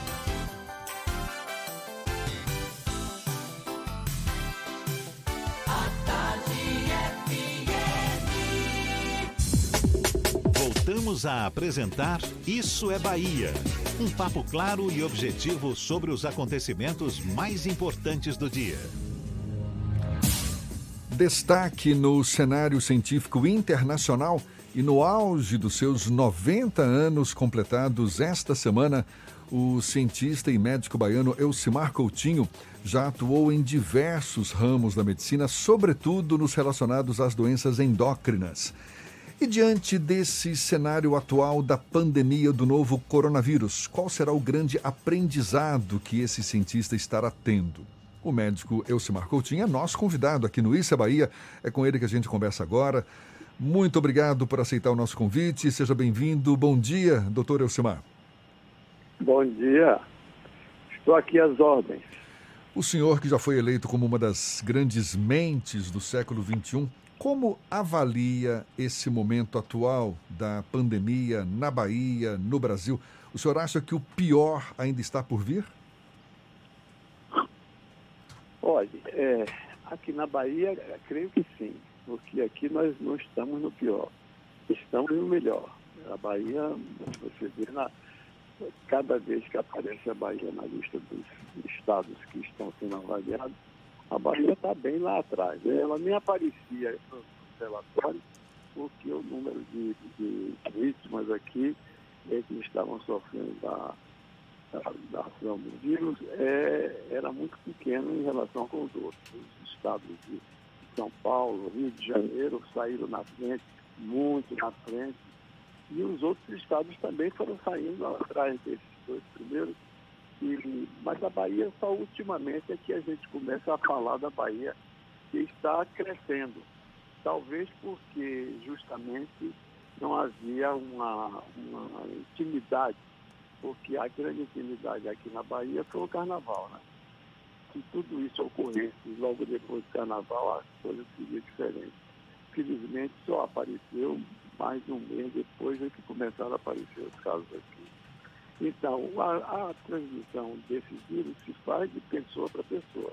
Voltamos a apresentar Isso é Bahia. Um papo claro e objetivo sobre os acontecimentos mais importantes do dia. Destaque no cenário científico internacional e no auge dos seus 90 anos completados esta semana, o cientista e médico baiano Elcimar Coutinho já atuou em diversos ramos da medicina, sobretudo nos relacionados às doenças endócrinas. E diante desse cenário atual da pandemia do novo coronavírus, qual será o grande aprendizado que esse cientista estará tendo? O médico Elcimar Coutinho é nosso convidado aqui no Issa Bahia. É com ele que a gente conversa agora. Muito obrigado por aceitar o nosso convite. Seja bem-vindo. Bom dia, doutor Elcimar. Bom dia. Estou aqui às ordens. O senhor, que já foi eleito como uma das grandes mentes do século XXI, como avalia esse momento atual da pandemia na Bahia, no Brasil? O senhor acha que o pior ainda está por vir? Olha, é, aqui na Bahia, creio que sim, porque aqui nós não estamos no pior, estamos no melhor. A Bahia, você vê, na, cada vez que aparece a Bahia na lista dos estados que estão sendo avaliados, a Bahia está bem lá atrás. Ela nem aparecia no relatório, porque o número de, de vítimas aqui é, que estavam sofrendo da, da, da ação do vírus é, era muito pequeno em relação com os outros. Os estados de São Paulo, Rio de Janeiro saíram na frente, muito na frente, e os outros estados também foram saindo atrás desses dois primeiros. Mas a Bahia, só ultimamente é que a gente começa a falar da Bahia que está crescendo. Talvez porque justamente não havia uma, uma intimidade, porque a grande intimidade aqui na Bahia foi o carnaval, né? Se tudo isso ocorresse logo depois do carnaval, a coisa seria diferente. Felizmente só apareceu mais de um mês depois é que começaram a aparecer os casos aqui. Então, a, a transmissão desse vírus se faz de pessoa para pessoa.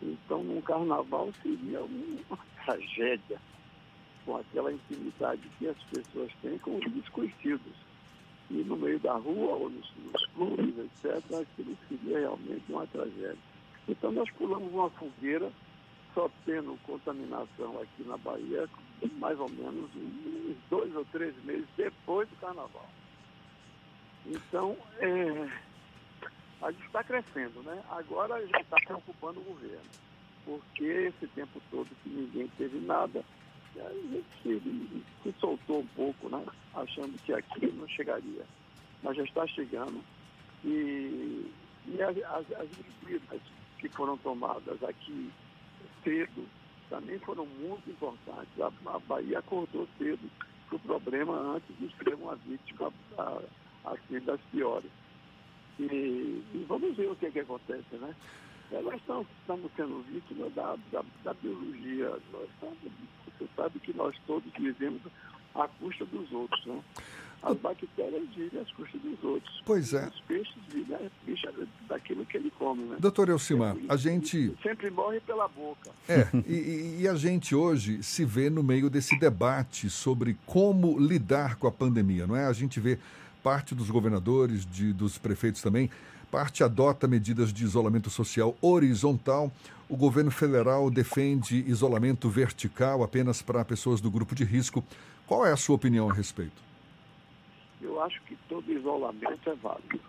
Então, num carnaval seria uma tragédia com aquela intimidade que as pessoas têm com os desconhecidos. E no meio da rua ou nos, nos clubes, etc., aquilo seria realmente uma tragédia. Então, nós pulamos uma fogueira, só tendo contaminação aqui na Bahia, mais ou menos uns dois ou três meses depois do carnaval. Então, é, a gente está crescendo, né? Agora já está preocupando o governo, porque esse tempo todo que ninguém teve nada, a gente se, se soltou um pouco, né? Achando que aqui não chegaria. Mas já está chegando. E, e as, as, as medidas que foram tomadas aqui cedo também foram muito importantes. A, a Bahia acordou cedo para o problema antes de ser uma vítima assim das piores. E, e, vamos ver o que, que acontece, né? É, nós estamos, estamos sendo vítimas da, da, da biologia. Nós estamos, você sabe que nós todos vivemos à custa dos outros, né? As bactérias vivem às custas dos outros. Pois é. Os peixes vivem às custas daquilo que ele come, né? Doutor Elcimar, a gente. Sempre morre pela boca. É, e, e a gente hoje se vê no meio desse debate sobre como lidar com a pandemia, não é? A gente vê parte dos governadores, de, dos prefeitos também, parte adota medidas de isolamento social horizontal. O governo federal defende isolamento vertical apenas para pessoas do grupo de risco. Qual é a sua opinião a respeito? Eu acho que todo isolamento é válido,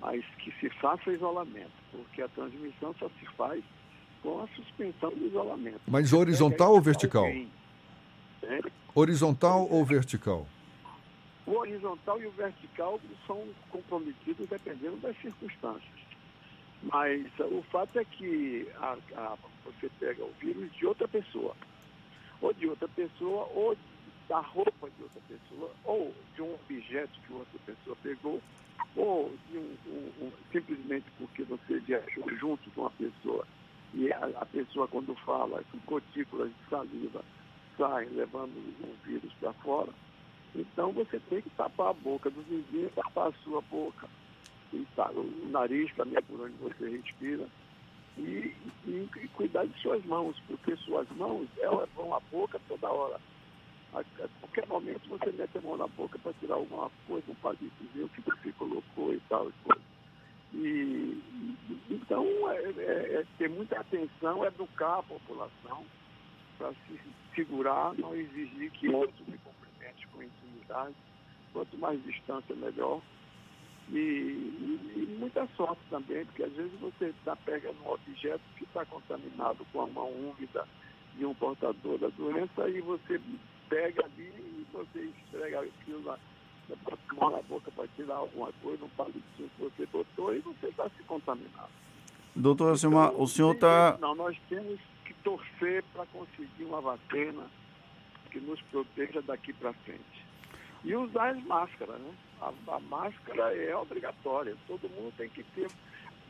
mas que se faça isolamento, porque a transmissão só se faz com a suspensão do isolamento. Mas horizontal ou vertical? Alguém, né? Horizontal ou vertical? O horizontal e o vertical são comprometidos dependendo das circunstâncias. Mas uh, o fato é que a, a, você pega o vírus de outra pessoa, ou de outra pessoa, ou da roupa de outra pessoa, ou de um objeto que outra pessoa pegou, ou um, um, um simplesmente porque você viajou junto com a pessoa e a, a pessoa quando fala com gotículas de saliva saem levando o vírus para fora. Então você tem que tapar a boca do vizinho, tapar a sua boca, e tá, o nariz também é por onde você respira. E, e, e, cuidar de suas mãos, porque suas mãos elas vão à boca toda hora. A, a qualquer momento você mete a mão na boca para tirar alguma coisa, um palitozinho que você colocou e tal. E, e então é, é, é ter muita atenção, educar a população para se segurar, não exigir que outros me intimidade. Quanto mais distância, melhor. E, e, e, muita sorte também, porque às vezes você está pegando um objeto que está contaminado com a mão úmida de um portador da doença e você pega ali e você esfrega aquilo na, bota a mão na boca para tirar alguma coisa, um palito que você botou e você está se contaminando. Doutor então, o senhor está... Não, nós temos que torcer para conseguir uma vacina que nos proteja daqui para frente. E usar as máscaras, né? A, a, máscara é obrigatória, todo mundo tem que ter,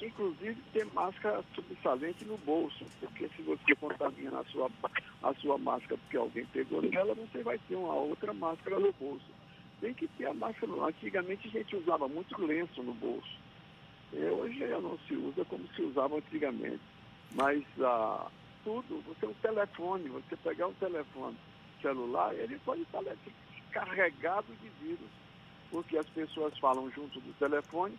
inclusive ter máscara subsalente no bolso, porque se você contamina a sua, a sua máscara porque alguém pegou nela, você vai ter uma outra máscara no bolso. Tem que ter a máscara. Antigamente a gente usava muito lenço no bolso. É, hoje já não se usa como se usava antigamente. Mas ah, tudo, você um telefone, você pegar um telefone celular, ele pode estar carregado de vírus, porque as pessoas falam junto do telefone,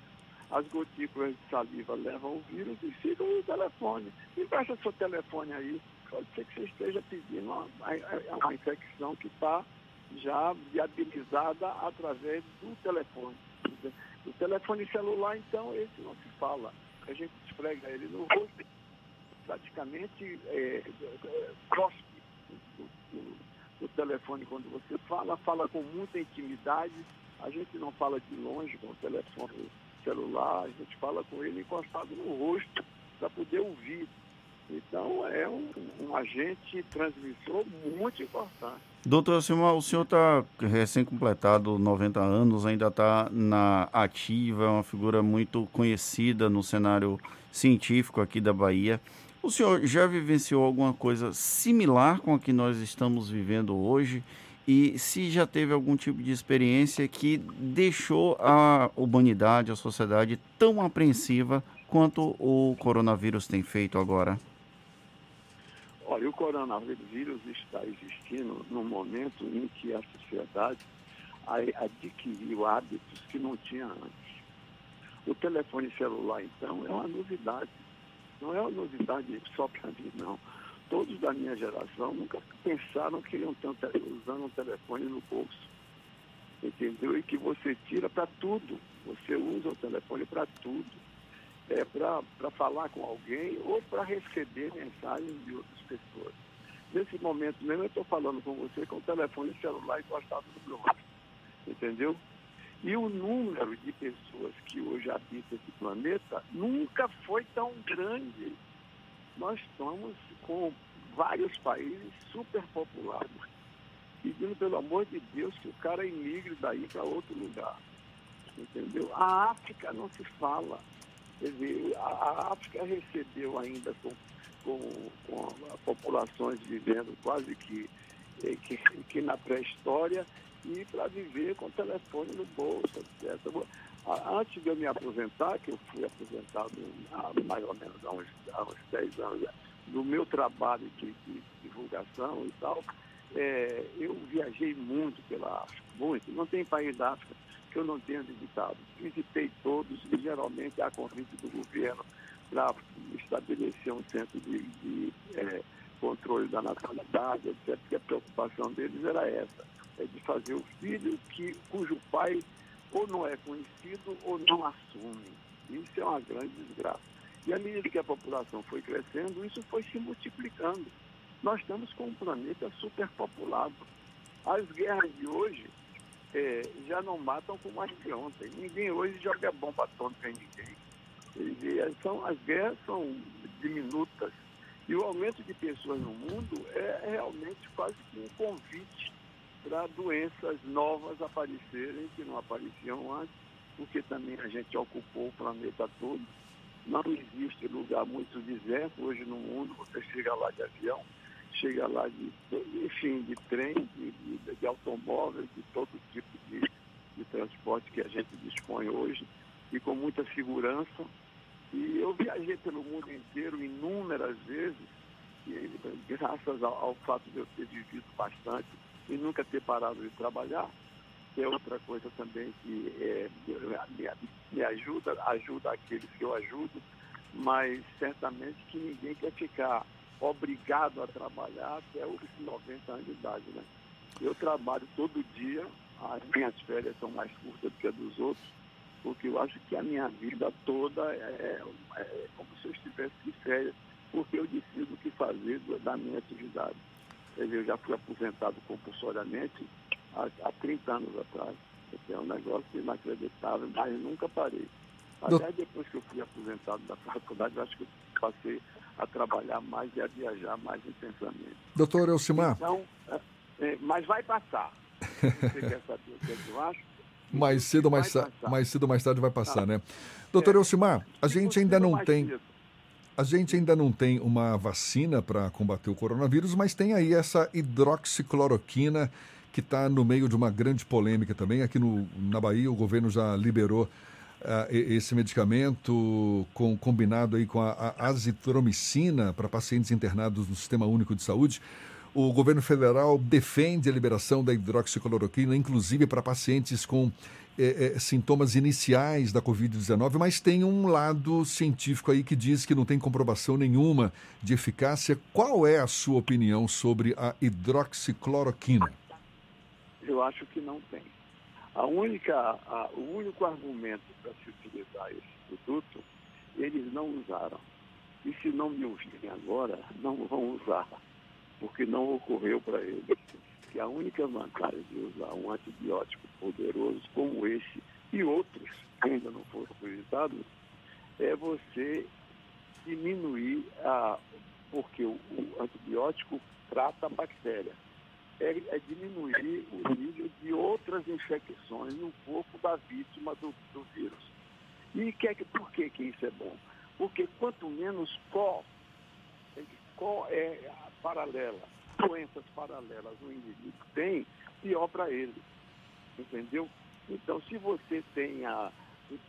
as gotículas de saliva levam o vírus e ficam no telefone. Empresta seu telefone aí, pode ser que você esteja pedindo uma, uma infecção que está já viabilizada através do telefone. O telefone celular, então, esse não se fala. A gente esfrega ele no rosto, praticamente é, é, cospe o telefone quando você fala, fala com muita intimidade. A gente não fala de longe com o telefone celular, a gente fala com ele encostado no rosto para poder ouvir. Então é um, um agente transmissor muito importante. Doutor Silmar, o senhor está recém-completado 90 anos, ainda está na ativa, é uma figura muito conhecida no cenário científico aqui da Bahia. O senhor já vivenciou alguma coisa similar com a que nós estamos vivendo hoje? E se já teve algum tipo de experiência que deixou a humanidade, a sociedade tão apreensiva quanto o coronavírus tem feito agora? Olha, o coronavírus está existindo no momento em que a sociedade adquiriu hábitos que não tinha antes. O telefone celular, então, é uma novidade não é uma novidade só para mim, não. Todos da minha geração nunca pensaram que iam estar usando um telefone no bolso. Entendeu? E que você tira para tudo. Você usa o telefone para tudo. É para falar com alguém ou para receber mensagens de outras pessoas. Nesse momento mesmo eu estou falando com você com o telefone celular encostado no meu. Entendeu? E o número de pessoas que hoje habitam esse planeta nunca foi tão grande. Nós estamos com vários países superpopulados, pedindo pelo amor de Deus que o cara emigre daí para outro lugar. Entendeu? A África não se fala. Quer dizer, a, África recebeu ainda com, com, com populações vivendo quase que, eh, que, que na pré-história e para viver com o telefone no bolso, etc. A- Antes de eu me aposentar, que eu fui aposentado há mais ou menos há uns, há uns 10 anos, do meu trabalho de, de divulgação e tal, é, eu viajei muito pela África, muito. Não tem país da África que eu não tenha visitado. Visitei todos e geralmente há convite do governo para estabelecer um centro de, de, é, controle da natalidade, etc. Porque a preocupação deles era essa, é de fazer o filho que, cujo pai ou não é conhecido ou não assume. Isso é uma grande desgraça. E à medida que a população foi crescendo, isso foi se multiplicando. Nós estamos com um planeta superpopulado. As guerras de hoje eh, já não matam como as de ontem. Ninguém hoje joga bomba atômica em ninguém. E, e, são, as guerras são diminutas. E o aumento de pessoas no mundo é realmente quase que um convite para doenças novas aparecerem que não apareciam antes, porque também a gente ocupou o planeta todo. Não existe lugar muito deserto hoje no mundo, você chega lá de avião, chega lá de, enfim, de trem, de, de, de automóveis, de todo tipo de, de transporte que a gente dispõe hoje, e com muita segurança. E eu viajei pelo mundo inteiro inúmeras vezes, e, graças ao, ao fato de eu ter vivido bastante e nunca ter parado de trabalhar, que é outra coisa também que é, me, me ajuda, ajuda aqueles que eu ajudo, mas certamente que ninguém quer ficar obrigado a trabalhar até os 90 anos de idade. Né? Eu trabalho todo dia, as minhas férias são mais curtas do que a dos outros, porque eu acho que a minha vida toda é, é como se eu estivesse de férias, porque eu decido o que fazer da minha atividade. Eu já fui aposentado compulsoriamente há, há 30 anos atrás. É um negócio inacreditável, mas nunca parei. Até depois que eu fui aposentado da faculdade, acho que eu passei a trabalhar mais e a viajar mais intensamente. Doutor Elcimar. Então, é, mas vai passar. Você quer saber o que, é que eu acho? Mais cedo ou mais, mais cedo mais tarde vai passar, né? Doutor é. Elcimar, a gente ainda não tem. A gente ainda não tem uma vacina para combater o coronavírus, mas tem aí essa hidroxicloroquina que está no meio de uma grande polêmica também. Aqui no, na Bahia, o governo já liberou uh, esse medicamento com, combinado aí com a, a azitromicina para pacientes internados no Sistema Único de Saúde. O governo federal defende a liberação da hidroxicloroquina, inclusive para pacientes com é, é, sintomas iniciais da Covid-19, mas tem um lado científico aí que diz que não tem comprovação nenhuma de eficácia. Qual é a sua opinião sobre a hidroxicloroquina? Eu acho que não tem. A única, a, o único argumento para se utilizar esse produto, eles não usaram. E se não me ouvirem agora, não vão usar, porque não ocorreu para eles que a única vantagem de usar um antibiótico poderoso como esse e outros que ainda não foram utilizados é você diminuir a. porque o, antibiótico trata a bactéria. É, é, diminuir o nível de outras infecções no corpo da vítima do, do vírus. E que, por que, que isso é bom? Porque quanto menos có, có é paralela, doenças paralelas o indivíduo tem, pior para ele. Entendeu? Então, se você tem, a,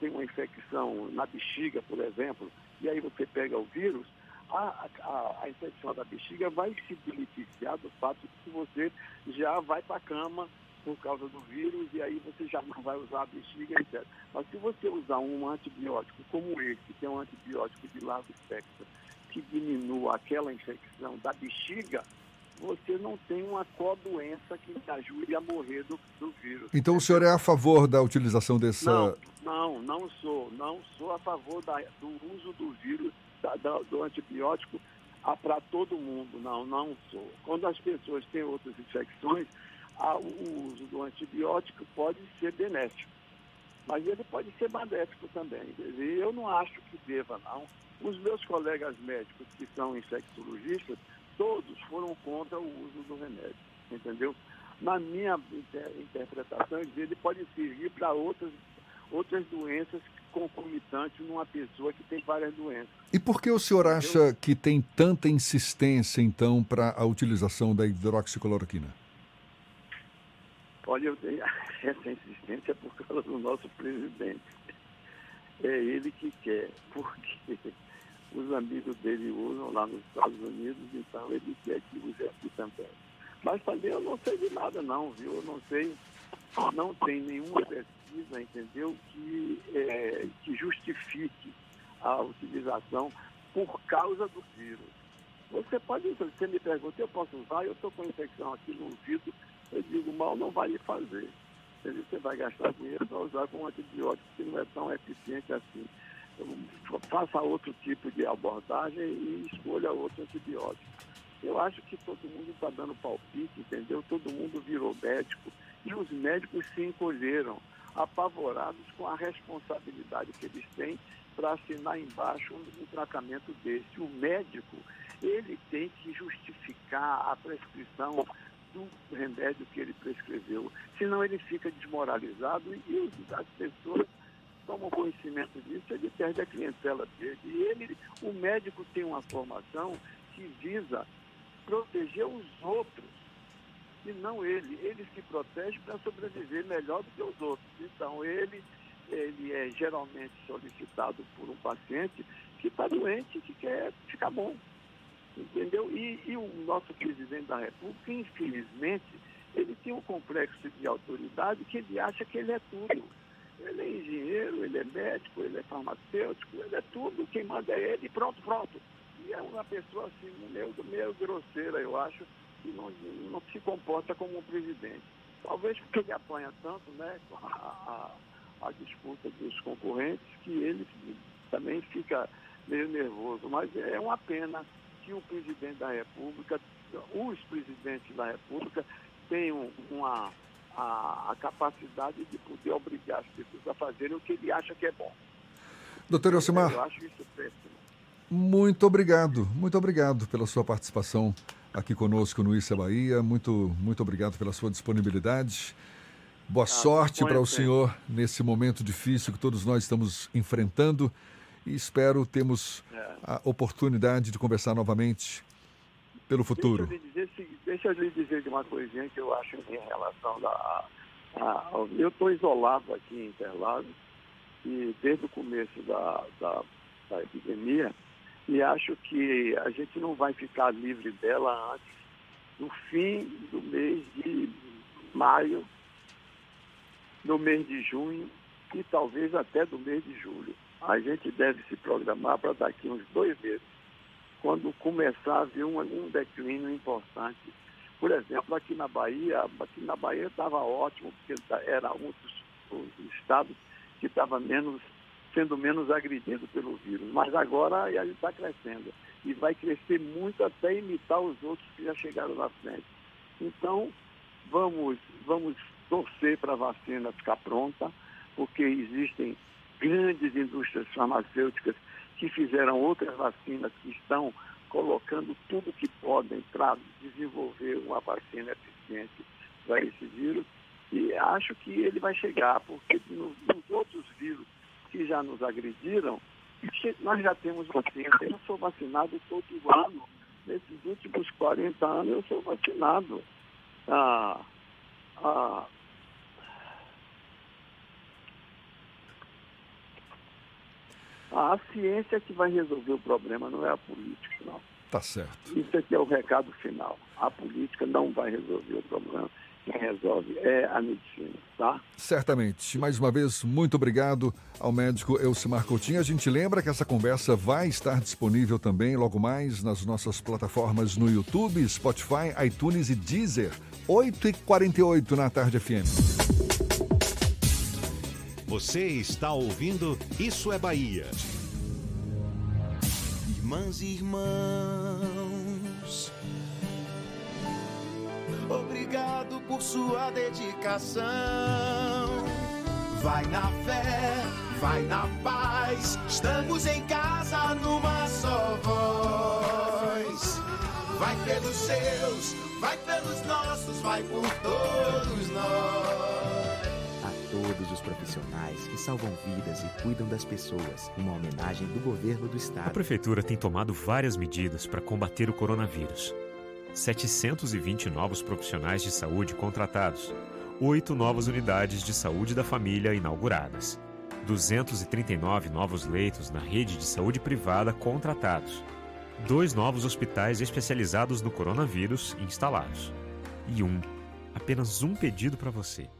tem uma infecção na bexiga, por exemplo, e aí você pega o vírus, a, a, a infecção da bexiga vai se beneficiar do fato de que você já vai para a cama por causa do vírus e aí você já não vai usar a bexiga, etc. Mas se você usar um antibiótico como esse, que é um antibiótico de largo espectro, que diminua aquela infecção da bexiga, você não tem uma co-doença que te ajude a morrer do, do vírus. Então o senhor é a favor da utilização dessa. Não, não, não sou. Não sou a favor da, do uso do vírus, da, da, do antibiótico para todo mundo. Não, não sou. Quando as pessoas têm outras infecções, a, o uso do antibiótico pode ser benéfico. Mas ele pode ser maléfico também. E eu não acho que deva, não. Os meus colegas médicos que são infectologistas todos foram contra o uso do remédio, entendeu? Na minha inter interpretação, ele pode servir para outras, outras doenças concomitantes numa pessoa que tem várias doenças. E por que o senhor acha que tem tanta insistência, então, para a utilização da hidroxicloroquina? Olha, eu tenho essa insistência por causa do nosso presidente. É ele que quer, porque os amigos dele usam lá nos Estados Unidos, então ele quer que use aqui também. Mas também eu não sei de nada não, viu? Eu não sei, não tem nenhuma pesquisa, entendeu, que, é, que justifique a utilização por causa do vírus. Você pode, você me pergunta, eu posso usar, eu estou com infecção aqui no ouvido, eu digo, mal não vai lhe fazer. Você vai gastar dinheiro para usar com um antibiótico que não é tão eficiente assim. Faça outro tipo de abordagem e escolha outro antibiótico. Eu acho que todo mundo está dando palpite, entendeu? Todo mundo virou médico e os médicos se encolheram, apavorados com a responsabilidade que eles têm para assinar embaixo um, um tratamento desse. O médico, ele tem que justificar a prescrição do remédio que ele prescreveu, senão ele fica desmoralizado e as pessoas tomam conhecimento disso, ele perde a clientela dele. E ele, o médico tem uma formação que visa proteger os outros, e não ele. Ele se protege para sobreviver melhor do que os outros. Então, ele, ele é geralmente solicitado por um paciente que está doente e que quer ficar bom. Entendeu? E, e o nosso presidente da República, infelizmente, ele tem um complexo de autoridade que ele acha que ele é tudo. Ele é engenheiro, ele é médico, ele é farmacêutico, ele é tudo, quem manda é ele, pronto, pronto. E é uma pessoa assim, meio, meio grosseira, eu acho, e não, não se comporta como um presidente. Talvez porque ele apanha tanto né, a, a, a disputa dos concorrentes que ele também fica meio nervoso. Mas é uma pena que o presidente da República, os presidentes da República, tenham uma, a, a capacidade de poder obrigar as pessoas a fazerem o que ele acha que é bom. Doutor Elcimar. Eu acho isso péssimo. Muito obrigado, muito obrigado pela sua participação aqui conosco no Issa Bahia. Muito, muito obrigado pela sua disponibilidade. Boa ah, sorte para o senhor nesse momento difícil que todos nós estamos enfrentando e espero termos é. a oportunidade de conversar novamente pelo futuro. Deixa eu lhe dizer, deixa eu lhe dizer de uma coisinha que eu acho em relação da. A, eu estou isolado aqui em Interlagos e desde o começo da, da, da epidemia e acho que a gente não vai ficar livre dela antes do fim do mês de maio, do mês de junho e talvez até do mês de julho a gente deve se programar para daqui uns dois meses, quando começar a haver um, um declínio importante. Por exemplo, aqui na Bahia, aqui na Bahia estava ótimo, porque era um dos, dos estados que estava menos, sendo menos agredido pelo vírus. Mas agora gente está crescendo. E vai crescer muito até imitar os outros que já chegaram na frente. Então, vamos, vamos torcer para a vacina ficar pronta, porque existem grandes indústrias farmacêuticas que fizeram outras vacinas, que estão colocando tudo que podem para desenvolver uma vacina eficiente para esse vírus. E acho que ele vai chegar, porque nos, nos outros vírus que já nos agrediram, nós já temos vacina. Eu sou vacinado todo ano. Nesses últimos 40 anos eu sou vacinado. Ah, ah, A ciência é que vai resolver o problema, não é a política, não. Tá certo. Isso aqui é o recado final. A política não vai resolver o problema. Quem resolve é a medicina, tá? Certamente. Mais uma vez, muito obrigado ao médico Elcimar Coutinho. A gente lembra que essa conversa vai estar disponível também logo mais nas nossas plataformas no YouTube, Spotify, iTunes e Deezer. 8h48 na Tarde FM. Você está ouvindo Isso é Bahia. Irmãs e irmãos, obrigado por sua dedicação. Vai na fé, vai na paz. Estamos em casa numa só voz. Vai pelos seus, vai pelos nossos, vai por todos nós. A todos os profissionais que salvam vidas e cuidam das pessoas. Uma homenagem do governo do A estado. Prefeitura tem tomado várias medidas para combater o coronavírus. 720 novos profissionais de saúde contratados, oito novas unidades de saúde da família inauguradas, 239 novos leitos na rede de saúde privada contratados, dois novos hospitais especializados no coronavírus instalados. E um, apenas um pedido para você.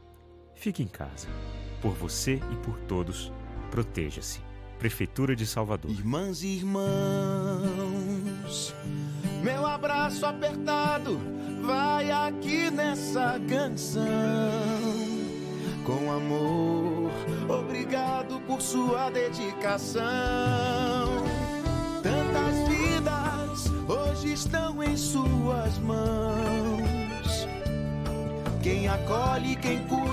Fique em casa. Por você e por todos, proteja-se. Prefeitura de Salvador. Irmãs e irmãos, meu abraço apertado vai aqui nessa canção. Com amor, obrigado por sua dedicação. Tantas vidas hoje estão em suas mãos. Quem acolhe, quem cuida,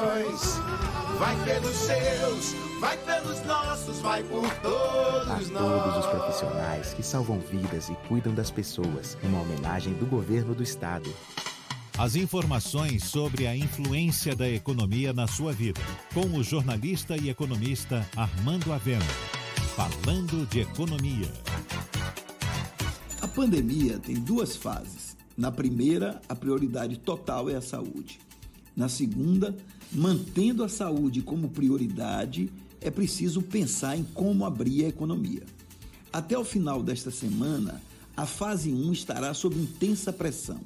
Vai pelos seus, vai pelos nossos, vai por todos A todos nós. os profissionais que salvam vidas e cuidam das pessoas. Uma homenagem do governo do estado. As informações sobre a influência da economia na sua vida, com o jornalista e economista Armando Avena. Falando de economia. A pandemia tem duas fases. Na primeira, a prioridade total é a saúde. Na segunda, mantendo a saúde como prioridade, é preciso pensar em como abrir a economia. Até o final desta semana, a fase 1 estará sob intensa pressão.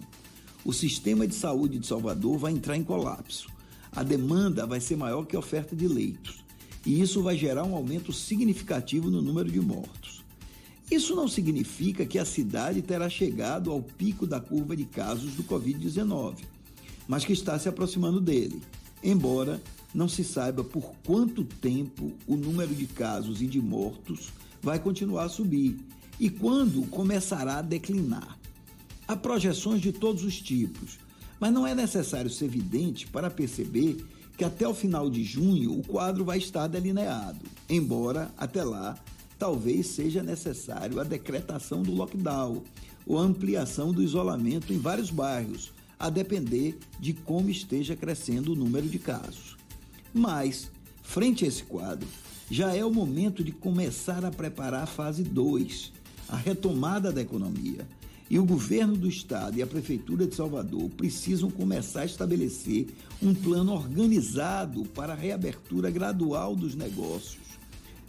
O sistema de saúde de Salvador vai entrar em colapso. A demanda vai ser maior que a oferta de leitos. E isso vai gerar um aumento significativo no número de mortos. Isso não significa que a cidade terá chegado ao pico da curva de casos do Covid-19, mas que está se aproximando dele, embora não se saiba por quanto tempo o número de casos e de mortos vai continuar a subir e quando começará a declinar. Há projeções de todos os tipos, mas não é necessário ser vidente para perceber que até o final de junho o quadro vai estar delineado, embora até lá talvez seja necessário a decretação do lockdown ou ampliação do isolamento em vários bairros, a depender de como esteja crescendo o número de casos. Mas, frente a esse quadro, já é o momento de começar a preparar a fase 2, a retomada da economia. E o governo do estado e a prefeitura de Salvador precisam começar a estabelecer um plano organizado para a reabertura gradual dos negócios,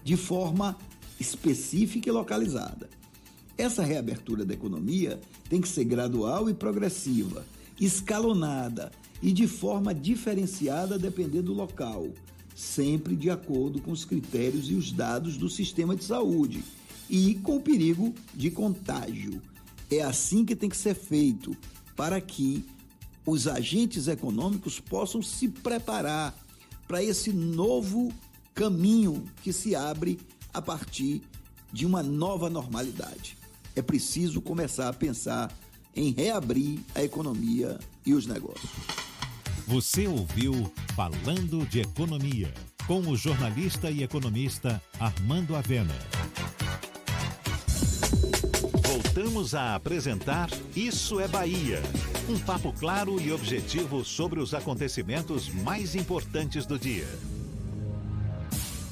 de forma específica e localizada. Essa reabertura da economia tem que ser gradual e progressiva, escalonada e de forma diferenciada a depender do local, sempre de acordo com os critérios e os dados do sistema de saúde e com o perigo de contágio. É assim que tem que ser feito para que os agentes econômicos possam se preparar para esse novo caminho que se abre a partir de uma nova normalidade. É preciso começar a pensar em reabrir a economia e os negócios. Você ouviu Falando de Economia, com o jornalista e economista Armando Avena. Voltamos a apresentar Isso é Bahia. Um papo claro e objetivo sobre os acontecimentos mais importantes do dia.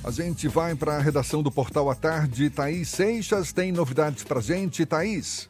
A gente vai para a redação do Portal à Tarde. Thaís Seixas tem novidades para gente. Thaís.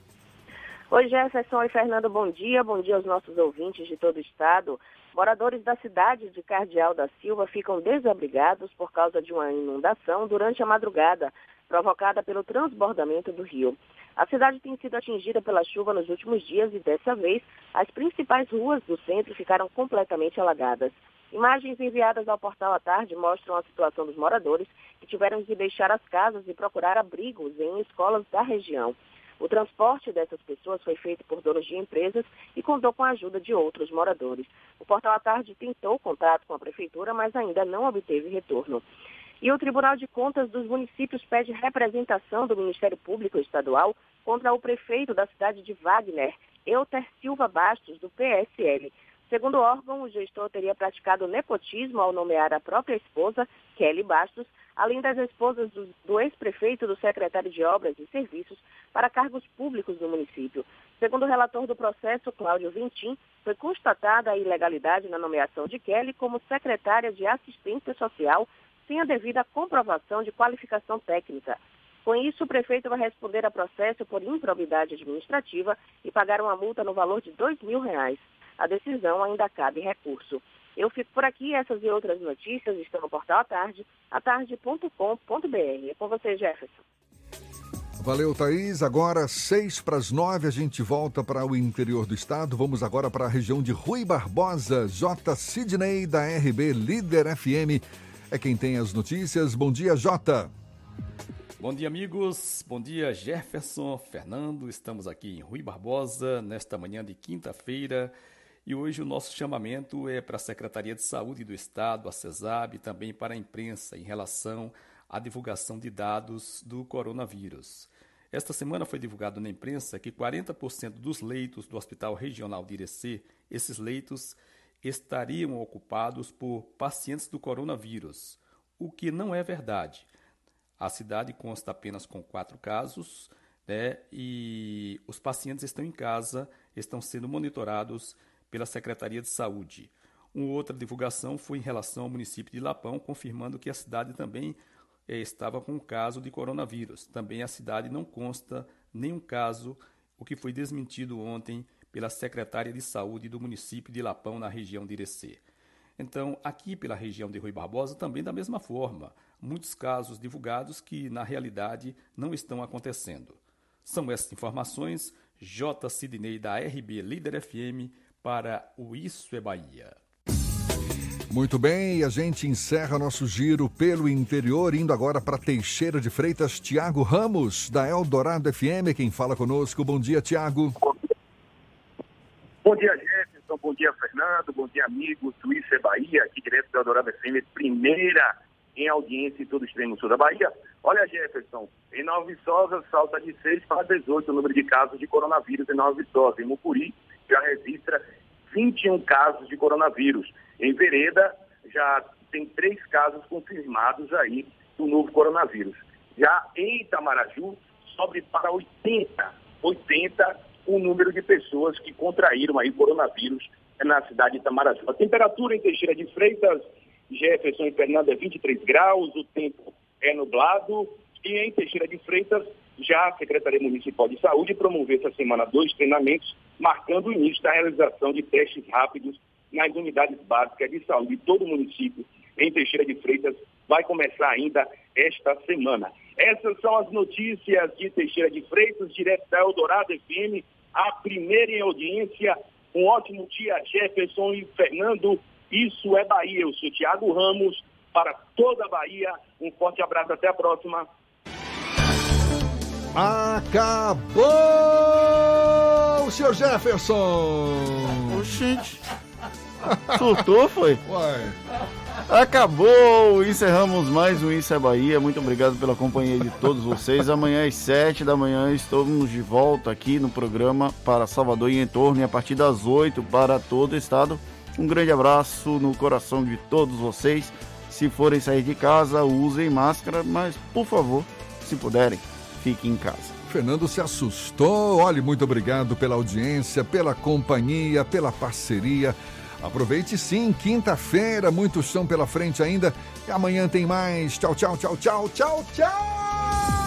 Oi, Jefferson e Fernando, bom dia. Bom dia aos nossos ouvintes de todo o estado. Moradores da cidade de Cardeal da Silva ficam desabrigados por causa de uma inundação durante a madrugada, provocada pelo transbordamento do rio. A cidade tem sido atingida pela chuva nos últimos dias e, dessa vez, as principais ruas do centro ficaram completamente alagadas. Imagens enviadas ao portal à tarde mostram a situação dos moradores que tiveram de deixar as casas e procurar abrigos em escolas da região. O transporte dessas pessoas foi feito por donos de empresas e contou com a ajuda de outros moradores. O portal à tarde tentou contato com a prefeitura, mas ainda não obteve retorno. E o Tribunal de Contas dos Municípios pede representação do Ministério Público Estadual contra o prefeito da cidade de Wagner, Euter Silva Bastos, do PSL. Segundo o órgão, o gestor teria praticado nepotismo ao nomear a própria esposa, Kelly Bastos, além das esposas do, do ex-prefeito e do secretário de Obras e Serviços, para cargos públicos no município. Segundo o relator do processo, Cláudio Vintim, foi constatada a ilegalidade na nomeação de Kelly como secretária de Assistência Social, sem a devida comprovação de qualificação técnica. Com isso, o prefeito vai responder a processo por improbidade administrativa e pagar uma multa no valor de dois mil reais. A decisão ainda cabe recurso. Eu fico por aqui, essas e outras notícias estão no portal à tarde, atarde.com.br. É com você, Jefferson. Valeu, Thaís. Agora, seis para as nove, a gente volta para o interior do estado. Vamos agora para a região de Rui Barbosa. J. Sidney, da RB Líder FM, é quem tem as notícias. Bom dia, Jota. Bom dia, amigos. Bom dia, Jefferson, Fernando. Estamos aqui em Rui Barbosa, nesta manhã de quinta-feira. E hoje o nosso chamamento é para a Secretaria de Saúde do Estado, a CESAB, e também para a imprensa em relação à divulgação de dados do coronavírus. Esta semana foi divulgado na imprensa que 40% dos leitos do Hospital Regional de Irecê, esses leitos estariam ocupados por pacientes do coronavírus, o que não é verdade. A cidade consta apenas com quatro casos, né, e os pacientes estão em casa, estão sendo monitorados pela Secretaria de Saúde. Uma outra divulgação foi em relação ao município de Lapão, confirmando que a cidade também eh, estava com um caso de coronavírus. Também a cidade não consta nenhum caso, o que foi desmentido ontem pela secretária de saúde do município de Lapão, na região de Irecê. Então, aqui pela região de Rui Barbosa, também da mesma forma, muitos casos divulgados que, na realidade, não estão acontecendo. São essas informações, J. Sidney, da RB Líder FM, para o Isso é Bahia. Muito bem, e a gente encerra nosso giro pelo interior, indo agora para Teixeira de Freitas, Tiago Ramos, da Eldorado FM, quem fala conosco. Bom dia, Tiago. Bom dia, Jefferson. Bom dia, Fernando. Bom dia, amigos Isso é Bahia, aqui direto da Eldorado FM, primeira em audiência em todo o extremo sul da Bahia. Olha, Jefferson, em Nova Viçosa salta de 6 para 18 o número de casos de coronavírus em Nova Viçosa. Em Mucuri já registra 21 casos de coronavírus. Em Vereda, já tem três casos confirmados aí do novo coronavírus. Já em Itamaraju, sobe para 80, 80 o número de pessoas que contraíram aí coronavírus na cidade de Itamaraju. A temperatura em Teixeira de Freitas, Jefferson e Fernando é 23 graus, o tempo é nublado e em Teixeira de Freitas, já a Secretaria Municipal de Saúde promoveu essa semana dois treinamentos, marcando o início da realização de testes rápidos nas unidades básicas de saúde de todo o município em Teixeira de Freitas vai começar ainda esta semana. Essas são as notícias de Teixeira de Freitas, direto da Eldorado FM, a primeira em audiência. Um ótimo dia, Jefferson e Fernando. Isso é Bahia. Eu sou Tiago Ramos, para toda a Bahia. Um forte abraço, até a próxima. Acabou, senhor Jefferson! Oxente. Surtou, foi? Uai. Acabou! Encerramos mais um Isso é Bahia. Muito obrigado pela companhia de todos vocês. Amanhã às 7 da manhã estamos de volta aqui no programa para Salvador e em torno e a partir das 8 para todo o estado. Um grande abraço no coração de todos vocês. Se forem sair de casa, usem máscara, mas por favor, se puderem, fiquem em casa. Fernando se assustou. Olhe, muito obrigado pela audiência, pela companhia, pela parceria. Aproveite sim, quinta-feira, muito chão pela frente ainda. E amanhã tem mais. Tchau, tchau, tchau, tchau, tchau, tchau.